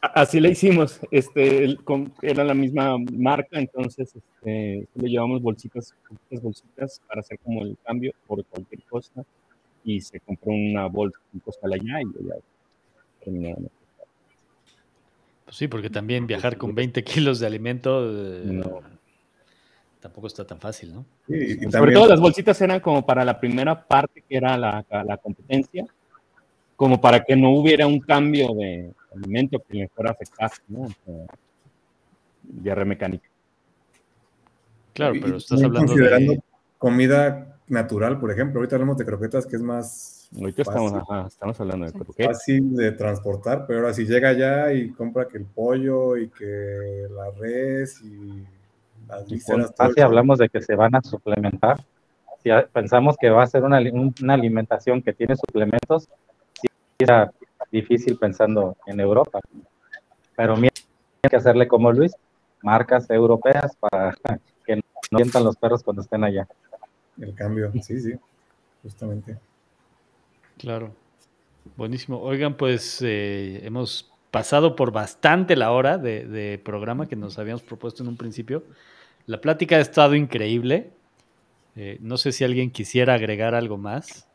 Speaker 4: Pues así le hicimos. Este, era la misma marca, entonces este, le llevamos bolsitas, bolsitas para hacer como el cambio por cualquier cosa. Y se compró una bolsa en Costa allá y ya terminaron.
Speaker 1: Pues sí, porque también viajar con 20 kilos de alimento eh, tampoco está tan fácil, ¿no?
Speaker 4: Sobre todo las bolsitas eran como para la primera parte que era la, la competencia como para que no hubiera un cambio de alimento que le fuera a afectar, ¿no? mecánica.
Speaker 1: Claro, pero estás hablando de...
Speaker 2: comida natural, por ejemplo. Ahorita hablamos de croquetas, que es más
Speaker 4: Ahorita estamos, estamos, hablando de
Speaker 2: croquetas. Fácil de transportar, pero ahora si llega allá y compra que el pollo y que la res y
Speaker 5: las vísceras... Así hablamos de que se van a suplementar. Si pensamos que va a ser una, una alimentación que tiene suplementos, era difícil pensando en Europa. Pero mira, hay que hacerle como Luis, marcas europeas para que no sientan los perros cuando estén allá.
Speaker 2: El cambio, sí, sí, justamente.
Speaker 1: Claro. Buenísimo. Oigan, pues eh, hemos pasado por bastante la hora de, programa que nos habíamos propuesto en un principio. La plática ha estado increíble. Eh, no sé si alguien quisiera agregar algo más.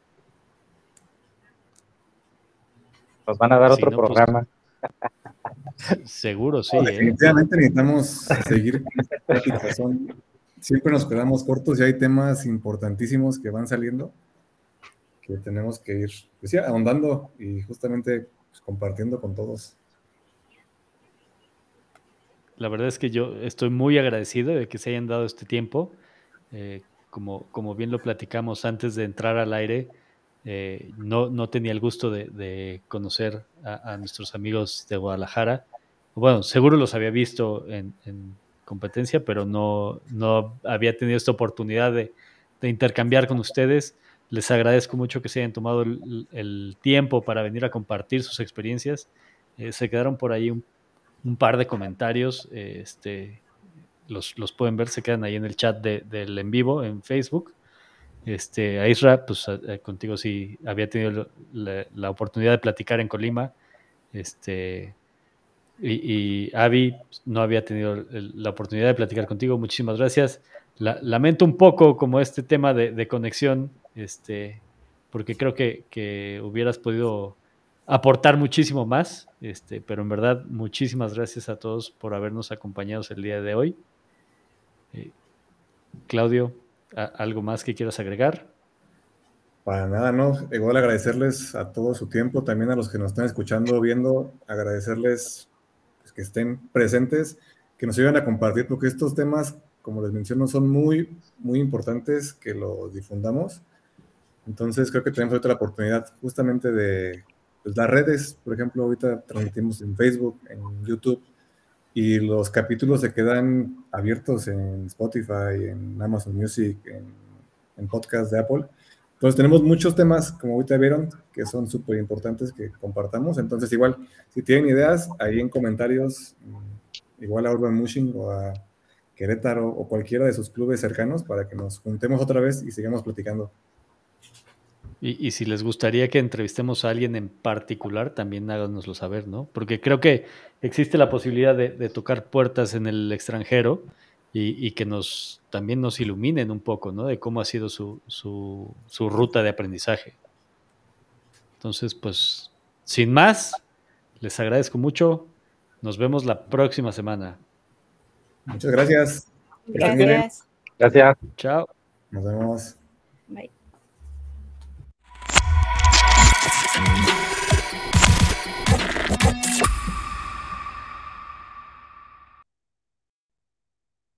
Speaker 5: Nos van a dar otro pues, programa.
Speaker 1: seguro, sí.
Speaker 2: ¿eh? definitivamente necesitamos seguir siempre nos quedamos cortos y hay temas importantísimos que van saliendo que tenemos que ir pues, ahondando y justamente pues, compartiendo con todos.
Speaker 1: La verdad es que yo estoy muy agradecido de que se hayan dado este tiempo. Eh, como, como bien lo platicamos antes de entrar al aire, eh, no, no, tenía el gusto de, conocer a, nuestros amigos de Guadalajara. Bueno, seguro los había visto en, competencia, pero no, no, había tenido esta oportunidad de, intercambiar con ustedes. Les agradezco mucho que se hayan tomado el, tiempo para venir a compartir sus experiencias. Eh, se quedaron por ahí un, par de comentarios. Eh, este, los, los, pueden ver, se quedan ahí en el chat del en vivo en Facebook. Este, a Isra, pues contigo sí había tenido la, oportunidad de platicar en Colima. Este, y, Avi pues, no había tenido la oportunidad de platicar contigo. Muchísimas gracias. lamento un poco como este tema de, conexión, este, porque creo que, hubieras podido aportar muchísimo más, este, pero en verdad muchísimas gracias a todos por habernos acompañado el día de hoy. Eh, Claudio, ¿Algo más que quieras agregar?
Speaker 2: Para nada, no. Igual agradecerles a todo su tiempo, también a los que nos están escuchando, viendo, agradecerles pues, que estén presentes, que nos ayuden a compartir, porque estos temas, como les menciono, son muy, muy importantes que los difundamos. Entonces creo que tenemos la oportunidad justamente de pues, las redes, por ejemplo, ahorita transmitimos en Facebook, en YouTube, y los capítulos se quedan abiertos en Spotify, en Amazon Music, en, en podcast de Apple. Entonces tenemos muchos temas, como ahorita vieron, que son súper importantes que compartamos. Entonces igual, si tienen ideas, ahí en comentarios, mm, igual a Urban Mushing o a Querétaro o cualquiera de sus clubes cercanos para que nos juntemos otra vez y sigamos platicando.
Speaker 1: Y, si les gustaría que entrevistemos a alguien en particular, también háganoslo saber, ¿no? Porque creo que existe la posibilidad de, tocar puertas en el extranjero y, que nos también nos iluminen un poco, ¿no? De cómo ha sido su, su ruta de aprendizaje. Entonces, pues, sin más, les agradezco mucho. Nos vemos la próxima semana.
Speaker 2: Muchas gracias.
Speaker 3: Gracias.
Speaker 5: Gracias.
Speaker 1: Chao.
Speaker 2: Nos vemos.
Speaker 3: Bye.